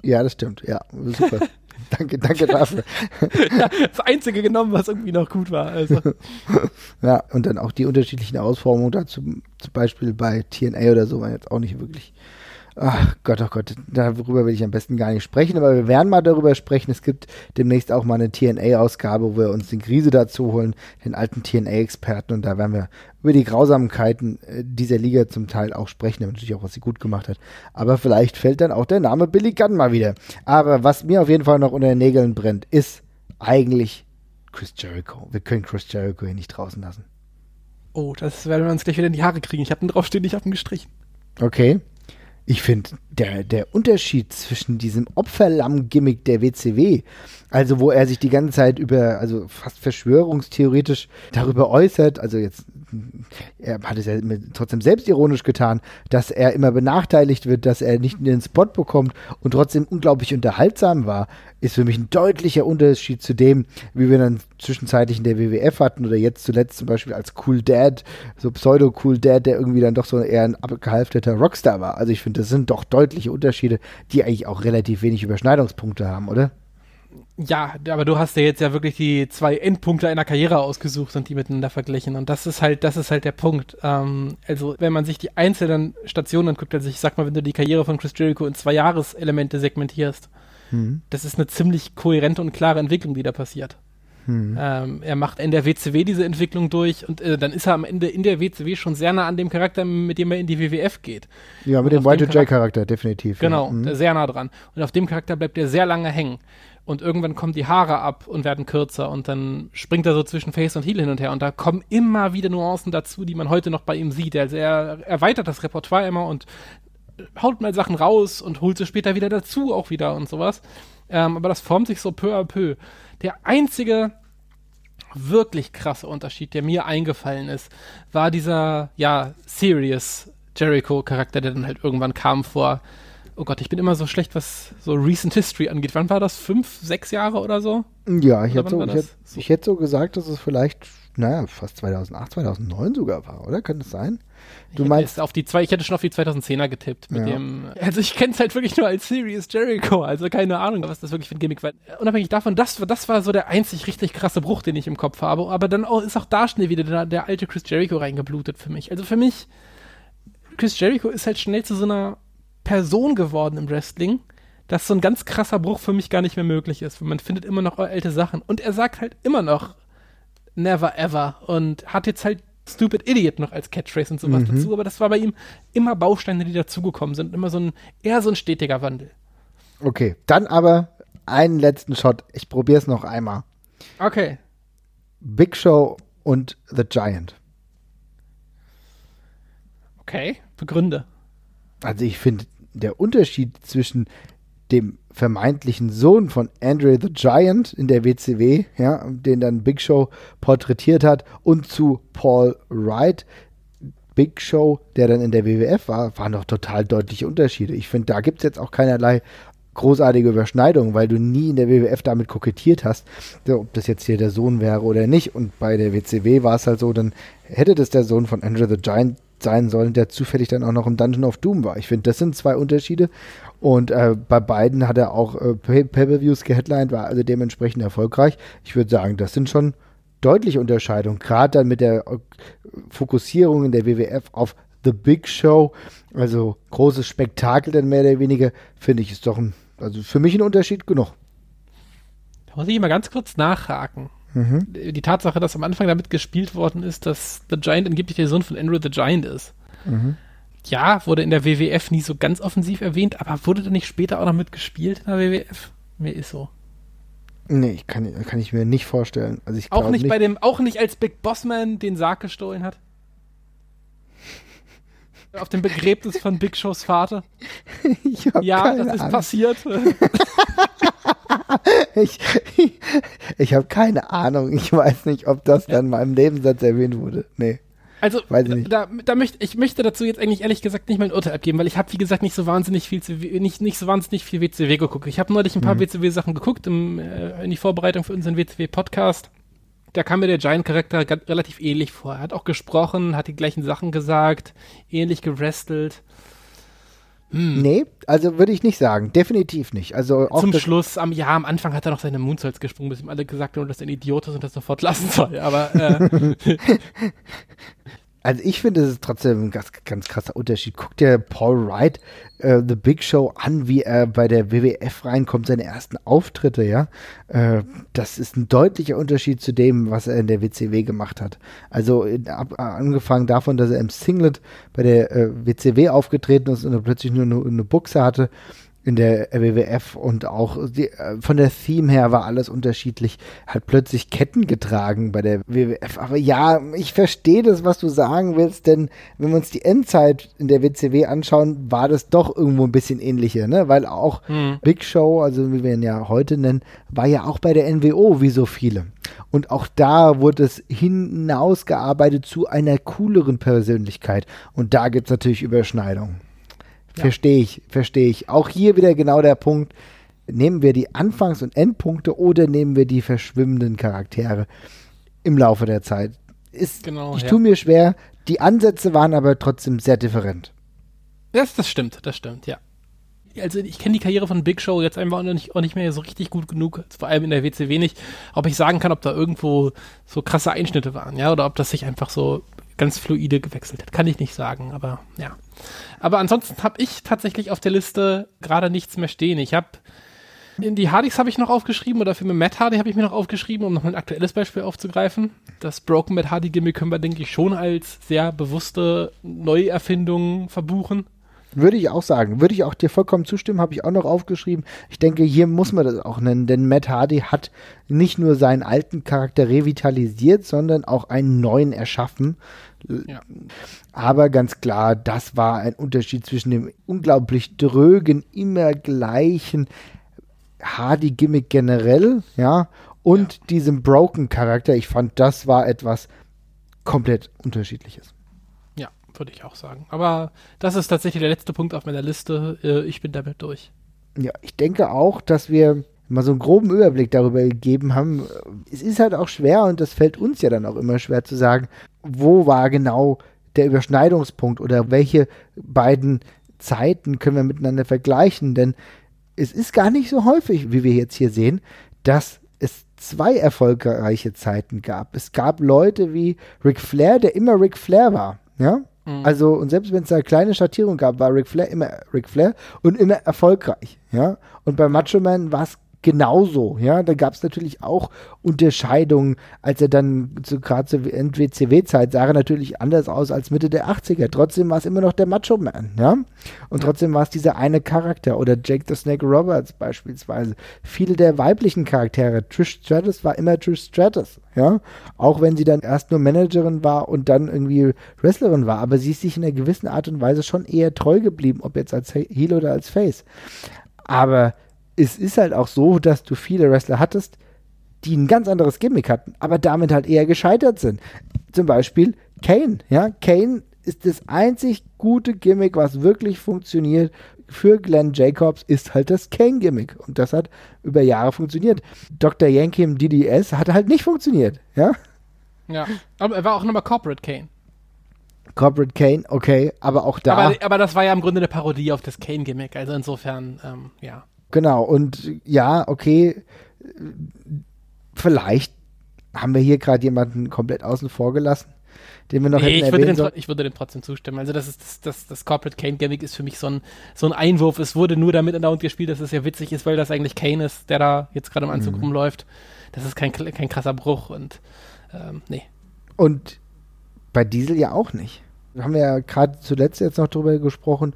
Ja, das stimmt. Ja, super. danke, danke dafür. ja, das Einzige genommen, was irgendwie noch gut war. Also. ja, und dann auch die unterschiedlichen Ausformungen dazu, zum Beispiel bei TNA oder so, waren jetzt auch nicht wirklich Ach Gott, oh Gott, darüber will ich am besten gar nicht sprechen, aber wir werden mal darüber sprechen. Es gibt demnächst auch mal eine TNA-Ausgabe, wo wir uns den Krise dazu holen, den alten TNA-Experten, und da werden wir über die Grausamkeiten äh, dieser Liga zum Teil auch sprechen, natürlich auch, was sie gut gemacht hat. Aber vielleicht fällt dann auch der Name Billy Gunn mal wieder. Aber was mir auf jeden Fall noch unter den Nägeln brennt, ist eigentlich Chris Jericho. Wir können Chris Jericho hier nicht draußen lassen. Oh, das werden wir uns gleich wieder in die Haare kriegen. Ich habe ihn draufstehen, ich habe ihn gestrichen. Okay. Ich finde, der, der Unterschied zwischen diesem Opferlamm-Gimmick der WCW, also wo er sich die ganze Zeit über, also fast verschwörungstheoretisch darüber äußert, also jetzt er hat es ja trotzdem selbstironisch getan, dass er immer benachteiligt wird, dass er nicht in den Spot bekommt und trotzdem unglaublich unterhaltsam war, ist für mich ein deutlicher Unterschied zu dem, wie wir dann zwischenzeitlich in der WWF hatten oder jetzt zuletzt zum Beispiel als Cool Dad, so Pseudo-Cool Dad, der irgendwie dann doch so eher ein abgehalfterter Rockstar war. Also ich finde, das sind doch deutliche Unterschiede, die eigentlich auch relativ wenig Überschneidungspunkte haben, oder? Ja, aber du hast ja jetzt ja wirklich die zwei Endpunkte einer Karriere ausgesucht und die miteinander verglichen. Und das ist halt, das ist halt der Punkt. Ähm, also, wenn man sich die einzelnen Stationen anguckt, also ich sag mal, wenn du die Karriere von Chris Jericho in zwei Jahreselemente segmentierst, mhm. das ist eine ziemlich kohärente und klare Entwicklung, die da passiert. Mhm. Ähm, er macht in der WCW diese Entwicklung durch und äh, dann ist er am Ende in der WCW schon sehr nah an dem Charakter, mit dem er in die WWF geht. Ja, mit und dem Y2J-Charakter, definitiv. Genau, ja. mhm. sehr nah dran. Und auf dem Charakter bleibt er sehr lange hängen und irgendwann kommen die Haare ab und werden kürzer und dann springt er so zwischen Face und Heel hin und her und da kommen immer wieder Nuancen dazu, die man heute noch bei ihm sieht. Also er erweitert das Repertoire immer und haut mal Sachen raus und holt sie später wieder dazu auch wieder und sowas. Ähm, aber das formt sich so peu à peu. Der einzige wirklich krasse Unterschied, der mir eingefallen ist, war dieser, ja, Serious Jericho-Charakter, der dann halt irgendwann kam vor oh Gott, ich bin immer so schlecht, was so Recent History angeht. Wann war das? Fünf, sechs Jahre oder so? Ja, ich, hätte so, ich, hätte, so? ich hätte so gesagt, dass es vielleicht, naja, fast 2008, 2009 sogar war, oder? Kann das sein? Du ich meinst auf die zwei, ich hätte schon auf die 2010er getippt mit ja. dem. Also ich kenne es halt wirklich nur als Serious Jericho, also keine Ahnung, was das wirklich für ein Gimmick war. Unabhängig davon, das, das war so der einzig richtig krasse Bruch, den ich im Kopf habe. Aber dann auch, ist auch da schnell wieder der, der alte Chris Jericho reingeblutet für mich. Also für mich, Chris Jericho ist halt schnell zu so einer Person geworden im Wrestling, dass so ein ganz krasser Bruch für mich gar nicht mehr möglich ist. Man findet immer noch alte Sachen. Und er sagt halt immer noch never ever und hat jetzt halt Stupid Idiot noch als Catchphrase und sowas Mhm. dazu, aber das war bei ihm immer Bausteine, die dazugekommen sind, immer so ein, eher so ein stetiger Wandel. Okay, dann aber einen letzten Shot. Ich probiere es noch einmal. Okay. Big Show und The Giant. Okay, begründe. Also ich finde, der Unterschied zwischen dem vermeintlichen Sohn von Andre the Giant in der WCW, ja, den dann Big Show porträtiert hat, und zu Paul Wright, Big Show, der dann in der WWF war, waren doch total deutliche Unterschiede. Ich finde, da gibt es jetzt auch keinerlei großartige Überschneidungen, weil du nie in der WWF damit kokettiert hast, ob das jetzt hier der Sohn wäre oder nicht. Und bei der WCW war es halt so, dann hätte das der Sohn von Andre the Giant sein sollen, der zufällig dann auch noch im Dungeon of Doom war. Ich finde, das sind zwei Unterschiede. Und äh, bei beiden hat er auch äh, Pay- Pay-Per-Views geheadlined, war also dementsprechend erfolgreich. Ich würde sagen, das sind schon deutliche Unterscheidungen. Gerade dann mit der äh, Fokussierung in der WWF auf The Big Show, also großes Spektakel dann mehr oder weniger, finde ich, ist doch ein, also für mich ein Unterschied genug. Da muss ich mal ganz kurz nachhaken. Die Tatsache, dass am Anfang damit gespielt worden ist, dass The Giant angeblich der Sohn von Andrew the Giant ist. Ja, wurde in der WWF nie so ganz offensiv erwähnt, aber wurde da nicht später auch noch mitgespielt in der WWF? Mir ist so. Nee, ich kann, kann ich mir nicht vorstellen. Also ich Auch glaub nicht, bei dem, auch nicht als Big Bossman den Sarg gestohlen hat. Auf dem Begräbnis von Big Shows Vater. Ja, das ist Ahnung. passiert. Ich, ich habe keine Ahnung. Ich weiß nicht, ob das dann mal im Nebensatz erwähnt wurde. Nee. Also, Weiß ich nicht. da, da möchte ich möchte dazu jetzt eigentlich ehrlich gesagt nicht mein Urteil abgeben, weil ich habe wie gesagt nicht so wahnsinnig viel nicht nicht so wahnsinnig viel WCW geguckt. Ich habe neulich ein Mhm. paar WCW Sachen geguckt im, äh, in die Vorbereitung für unseren WCW Podcast. Da kam mir der Giant Charakter ga- relativ ähnlich vor. Er hat auch gesprochen, hat die gleichen Sachen gesagt, ähnlich gerestelt. Nee, also würde ich nicht sagen. Definitiv nicht. Also Zum Schluss, am ja, am Anfang hat er noch seine Moonsaults gesprungen, bis ihm alle gesagt haben, dass er ein Idiot ist und das sofort lassen soll. Aber äh, Also ich finde, es ist trotzdem ein ganz, ganz krasser Unterschied. Guck dir Paul Wright, äh, The Big Show an, wie er bei der WWF reinkommt, seine ersten Auftritte, ja. Äh, das ist ein deutlicher Unterschied zu dem, was er in der WCW gemacht hat. Also in, ab, angefangen davon, dass er im Singlet bei der äh, WCW aufgetreten ist und er plötzlich nur eine, eine Buchse hatte in der WWF und auch die, äh, von der Theme her war alles unterschiedlich. Hat plötzlich Ketten getragen bei der WWF. Aber ja, ich verstehe das, was du sagen willst, denn wenn wir uns die Endzeit in der WCW anschauen, war das doch irgendwo ein bisschen ähnlicher, ne? Weil auch Big Show, also wie wir ihn ja heute nennen, war ja auch bei der NWO wie so viele. Und auch da wurde es hinausgearbeitet zu einer cooleren Persönlichkeit. Und da gibt es natürlich Überschneidungen. Verstehe ich, verstehe ich. Auch hier wieder genau der Punkt. Nehmen wir die Anfangs- und Endpunkte oder nehmen wir die verschwimmenden Charaktere im Laufe der Zeit? Ist, Genau, ich ja. tue mir schwer. Die Ansätze waren aber trotzdem sehr different. Das, das stimmt, das stimmt, ja. Also ich kenne die Karriere von Big Show jetzt einfach auch nicht, auch nicht mehr so richtig gut genug, vor allem in der WCW nicht, ob ich sagen kann, ob da irgendwo so krasse Einschnitte waren, ja, oder ob das sich einfach so ganz fluide gewechselt hat. Kann ich nicht sagen, aber ja. Aber ansonsten habe ich tatsächlich auf der Liste gerade nichts mehr stehen. Ich habe die Hardys habe ich noch aufgeschrieben oder für Matt Hardy habe ich mir noch aufgeschrieben, um noch ein aktuelles Beispiel aufzugreifen. Das Broken Matt Hardy Gimmick können wir, denke ich, schon als sehr bewusste Neuerfindung verbuchen. Würde ich auch sagen. Würde ich auch dir vollkommen zustimmen, habe ich auch noch aufgeschrieben. Ich denke, hier muss man das auch nennen, denn Matt Hardy hat nicht nur seinen alten Charakter revitalisiert, sondern auch einen neuen erschaffen. Ja. Aber ganz klar, das war ein Unterschied zwischen dem unglaublich drögen, immer gleichen Hardy-Gimmick generell, ja, und diesem Broken-Charakter. Ich fand, das war etwas komplett unterschiedliches. Ja, würde ich auch sagen. Aber das ist tatsächlich der letzte Punkt auf meiner Liste. Äh, Ich bin damit durch. Ja, ich denke auch, dass wir mal so einen groben Überblick darüber gegeben haben. Es ist halt auch schwer und das fällt uns ja dann auch immer schwer zu sagen, wo war genau der Überschneidungspunkt oder welche beiden Zeiten können wir miteinander vergleichen, denn es ist gar nicht so häufig, wie wir jetzt hier sehen, dass es zwei erfolgreiche Zeiten gab. Es gab Leute wie Ric Flair, der immer Ric Flair war, ja? Also, und selbst wenn es eine kleine Schattierung gab, war Ric Flair immer Ric Flair und immer erfolgreich, ja? Und bei Macho Man war es genauso. Ja, da gab es natürlich auch Unterscheidungen, als er dann zu, gerade zur NWCW-Zeit sah er natürlich anders aus als Mitte der 80er. Trotzdem war es immer noch der Macho-Man, ja. Und trotzdem war es dieser eine Charakter oder Jake the Snake Roberts beispielsweise. Viele der weiblichen Charaktere, Trish Stratus war immer Trish Stratus, ja. Auch wenn sie dann erst nur Managerin war und dann irgendwie Wrestlerin war, aber sie ist sich in einer gewissen Art und Weise schon eher treu geblieben, ob jetzt als Heel oder als Face. Aber es ist halt auch so, dass du viele Wrestler hattest, die ein ganz anderes Gimmick hatten, aber damit halt eher gescheitert sind. Zum Beispiel Kane, ja. Kane ist das einzig gute Gimmick, was wirklich funktioniert für Glenn Jacobs, ist halt das Kane-Gimmick. Und das hat über Jahre funktioniert. Dr. Yankee im DDS hat halt nicht funktioniert, ja. Ja, aber er war auch nochmal Corporate Kane. Corporate Kane, okay, aber auch da. Aber, aber das war ja im Grunde eine Parodie auf das Kane-Gimmick, also insofern, ähm, ja. Genau, und ja, okay, vielleicht haben wir hier gerade jemanden komplett außen vor gelassen, den wir noch nee, hätten ich würde, sollen. ich würde dem trotzdem zustimmen. Also das ist das, das, das Corporate Kane Gimmick ist für mich so ein, so ein Einwurf. Es wurde nur damit andauernd gespielt, dass es ja witzig ist, weil das eigentlich Kane ist, der da jetzt gerade im Anzug Mhm. rumläuft. Das ist kein, kein krasser Bruch und ähm, nee. Und bei Diesel ja auch nicht. Wir haben ja gerade zuletzt jetzt noch drüber gesprochen.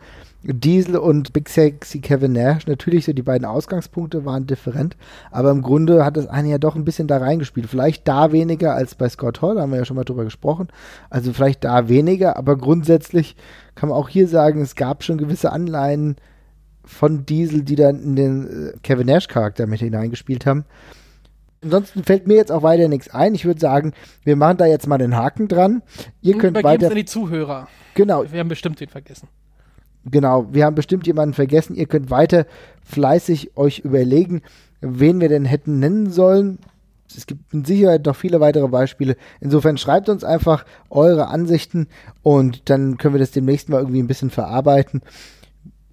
Diesel und Big Sexy Kevin Nash, natürlich so die beiden Ausgangspunkte waren different, aber im Grunde hat das eine ja doch ein bisschen da reingespielt. Vielleicht da weniger als bei Scott Hall, da haben wir ja schon mal drüber gesprochen. Also vielleicht da weniger, aber grundsätzlich kann man auch hier sagen, es gab schon gewisse Anleihen von Diesel, die dann in den äh, Kevin Nash Charakter mit hineingespielt haben. Ansonsten fällt mir jetzt auch weiter nichts ein. Ich würde sagen, wir machen da jetzt mal den Haken dran. Ihr Und könnt weiter. an die Zuhörer. Genau, Wir haben bestimmt wen vergessen. Genau. Wir haben bestimmt jemanden vergessen. Ihr könnt weiter fleißig euch überlegen, wen wir denn hätten nennen sollen. Es gibt mit Sicherheit noch viele weitere Beispiele. Insofern schreibt uns einfach eure Ansichten und dann können wir das demnächst mal irgendwie ein bisschen verarbeiten.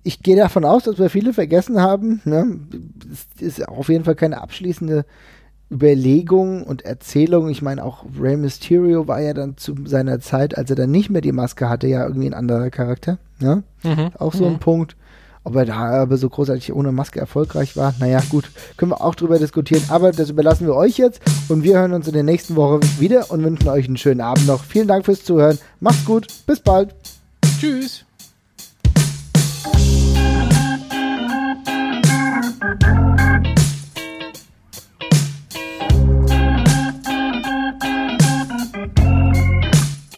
Ich gehe davon aus, dass wir viele vergessen haben. Ne? Es ist auf jeden Fall keine abschließende Überlegungen und Erzählungen. Ich meine, auch Rey Mysterio war ja dann zu seiner Zeit, als er dann nicht mehr die Maske hatte, ja irgendwie ein anderer Charakter. Ne? Mhm. Auch so mhm. ein Punkt. Ob er da aber so großartig ohne Maske erfolgreich war, naja, gut, können wir auch drüber diskutieren. Aber das überlassen wir euch jetzt und wir hören uns in der nächsten Woche wieder und wünschen euch einen schönen Abend noch. Vielen Dank fürs Zuhören. Macht's gut. Bis bald. Tschüss.